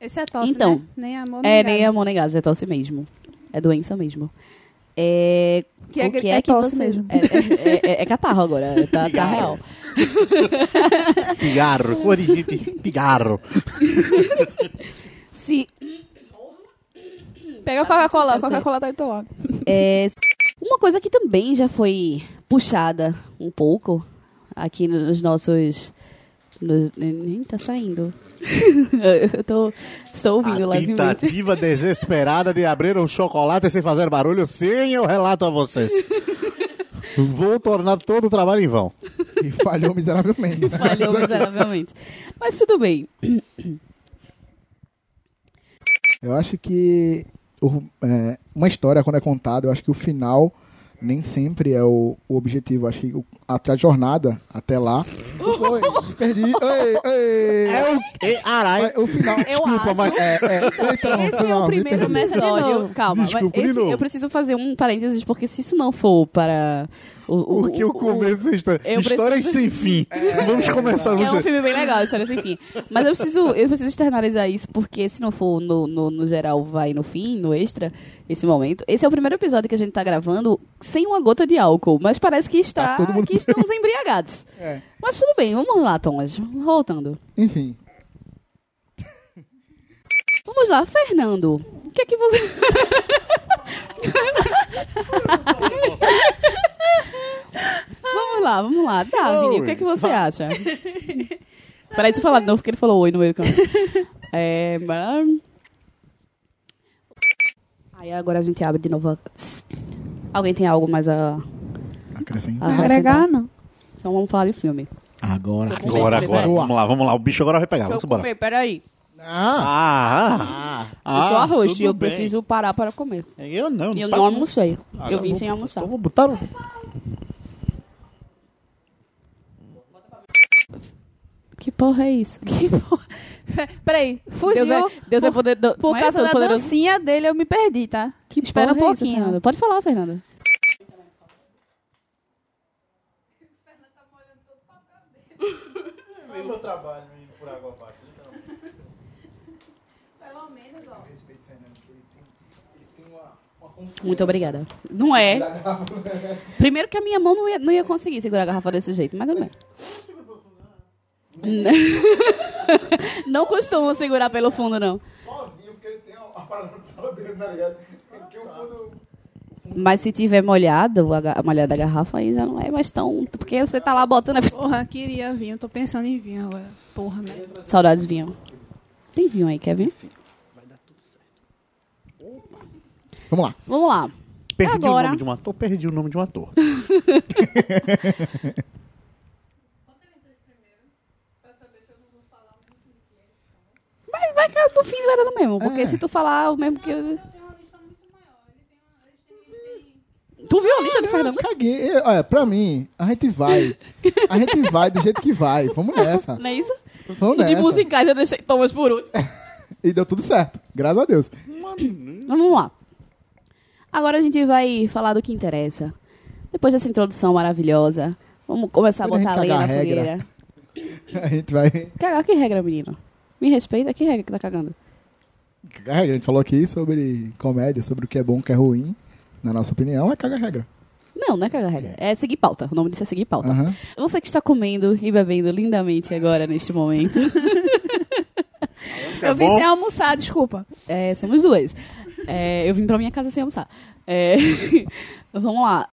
Esse é tosse, Então, né? Nem amor, nem É, gás. nem amor nem gases, é tosse mesmo. É doença mesmo. É. Que é, o que é, é que tosse você... mesmo. É, é, é- é catarro agora, tá, tá real. Pigarro, cor de gente, pigarro. Se Pega a Coca-Cola, a. Coca-Cola tá do teu lado. É, uma coisa que também já foi puxada um pouco aqui nos nossos. Nem tá saindo. Eu tô, estou ouvindo A levemente. tentativa desesperada de abrir um chocolate sem fazer barulho, sim, eu relato a vocês. Vou tornar todo o trabalho em vão. E falhou miseravelmente. né? Falhou miseravelmente. Mas tudo bem. Eu acho que o- é, uma história, quando é contada, eu acho que o final nem sempre é o, o objetivo. Acho que o- até a jornada até lá Oi, perdi. Oi, oi. É o quê? Arai. O final. Eu Desculpa, acho. mas. É, é, então, Esse foi é o primeiro episódio. Calma, Desculpa, de esse- eu preciso fazer um parênteses, porque se isso não for para. O, Porque o começo da história. eu Histórias preciso- sem fim. Vamos começar É um filme bem legal, história sem fim. Mas eu preciso, eu preciso externalizar isso, porque se não for no, no, no geral, vai no fim, no extra, esse momento. Esse é o primeiro episódio que a gente tá gravando sem uma gota de álcool, mas parece que está, Tá que estamos embriagados. É. Mas tudo bem, vamos lá, Thomas. Voltando. Enfim. Vamos lá, Fernando. O que é que você. vamos lá, vamos lá. Davi, o que é que você acha? Peraí, deixa eu falar de novo, porque ele falou oi no meio do caminho. É. Aí agora a gente abre de novo. a- Alguém tem algo mais a. Acrescenta. a Agregar, não. Então vamos falar de filme. Agora. Agora, agora. Vamos lá, vamos lá. O bicho agora vai pegar. Deixa eu Vamos embora. peraí. Ah, Ah, eu sou arroz tudo e eu bem. preciso parar para comer. Eu não. E eu tá não almocei. Ah, Eu vim vou- sem almoçar. Eu vou botar o... Que porra é isso? Que porra. Peraí, fugiu. Deus é, Deus é poder, do, Por é causa da todo-poderoso? dancinha dele, eu me perdi, tá? Que Espera um é isso, pouquinho. Fernanda? Pode falar, Fernanda. meu trabalho por água abaixo. Pelo menos, ó. Muito obrigada. Não é. Primeiro que a minha mão não ia, não ia conseguir segurar a garrafa desse jeito, mas bem. Não costumam segurar pelo fundo, não. Só vinho porque ele tem a parada no dele, tá ligado? Que o fundo. Mas se tiver molhado, a, molhada da garrafa aí já não é mais tão. Porque você tá lá botando. a- Porra, queria vinho. Tô pensando em vinho agora. Porra, né? Saudades vinho. Tem vinho aí, quer vir? Vamos lá. Vamos lá. Perdi Agora- o nome de um ator, perdi o nome de um ator. Vai, vai cair no fim vai dando mesmo. Porque se tu falar o mesmo que. eu- Tu viu a lista do Fernando? Caguei. Eu- Olha, pra mim, a gente vai. A gente vai do jeito que vai. Vamos nessa. Não é isso? Vamos E de nessa. musicais eu deixei Thomas por último. E deu tudo certo. Graças a Deus. Mas vamos lá. Agora a gente vai falar do que interessa. Depois dessa introdução maravilhosa, vamos começar a Depois botar a lenha na cagar regra. fogueira. A gente vai. Cagar que regra, menino? Me respeita, que regra que tá cagando? A gente falou aqui sobre comédia, sobre o que é bom, o que é ruim. Na nossa opinião, é caga regra. Não, não é cagar regra. É seguir pauta. O nome disso é seguir pauta. Aham. Você que está comendo e bebendo lindamente agora, neste momento. eu vim sem almoçar, desculpa. É, somos duas. É, eu vim pra minha casa sem almoçar. É, vamos lá.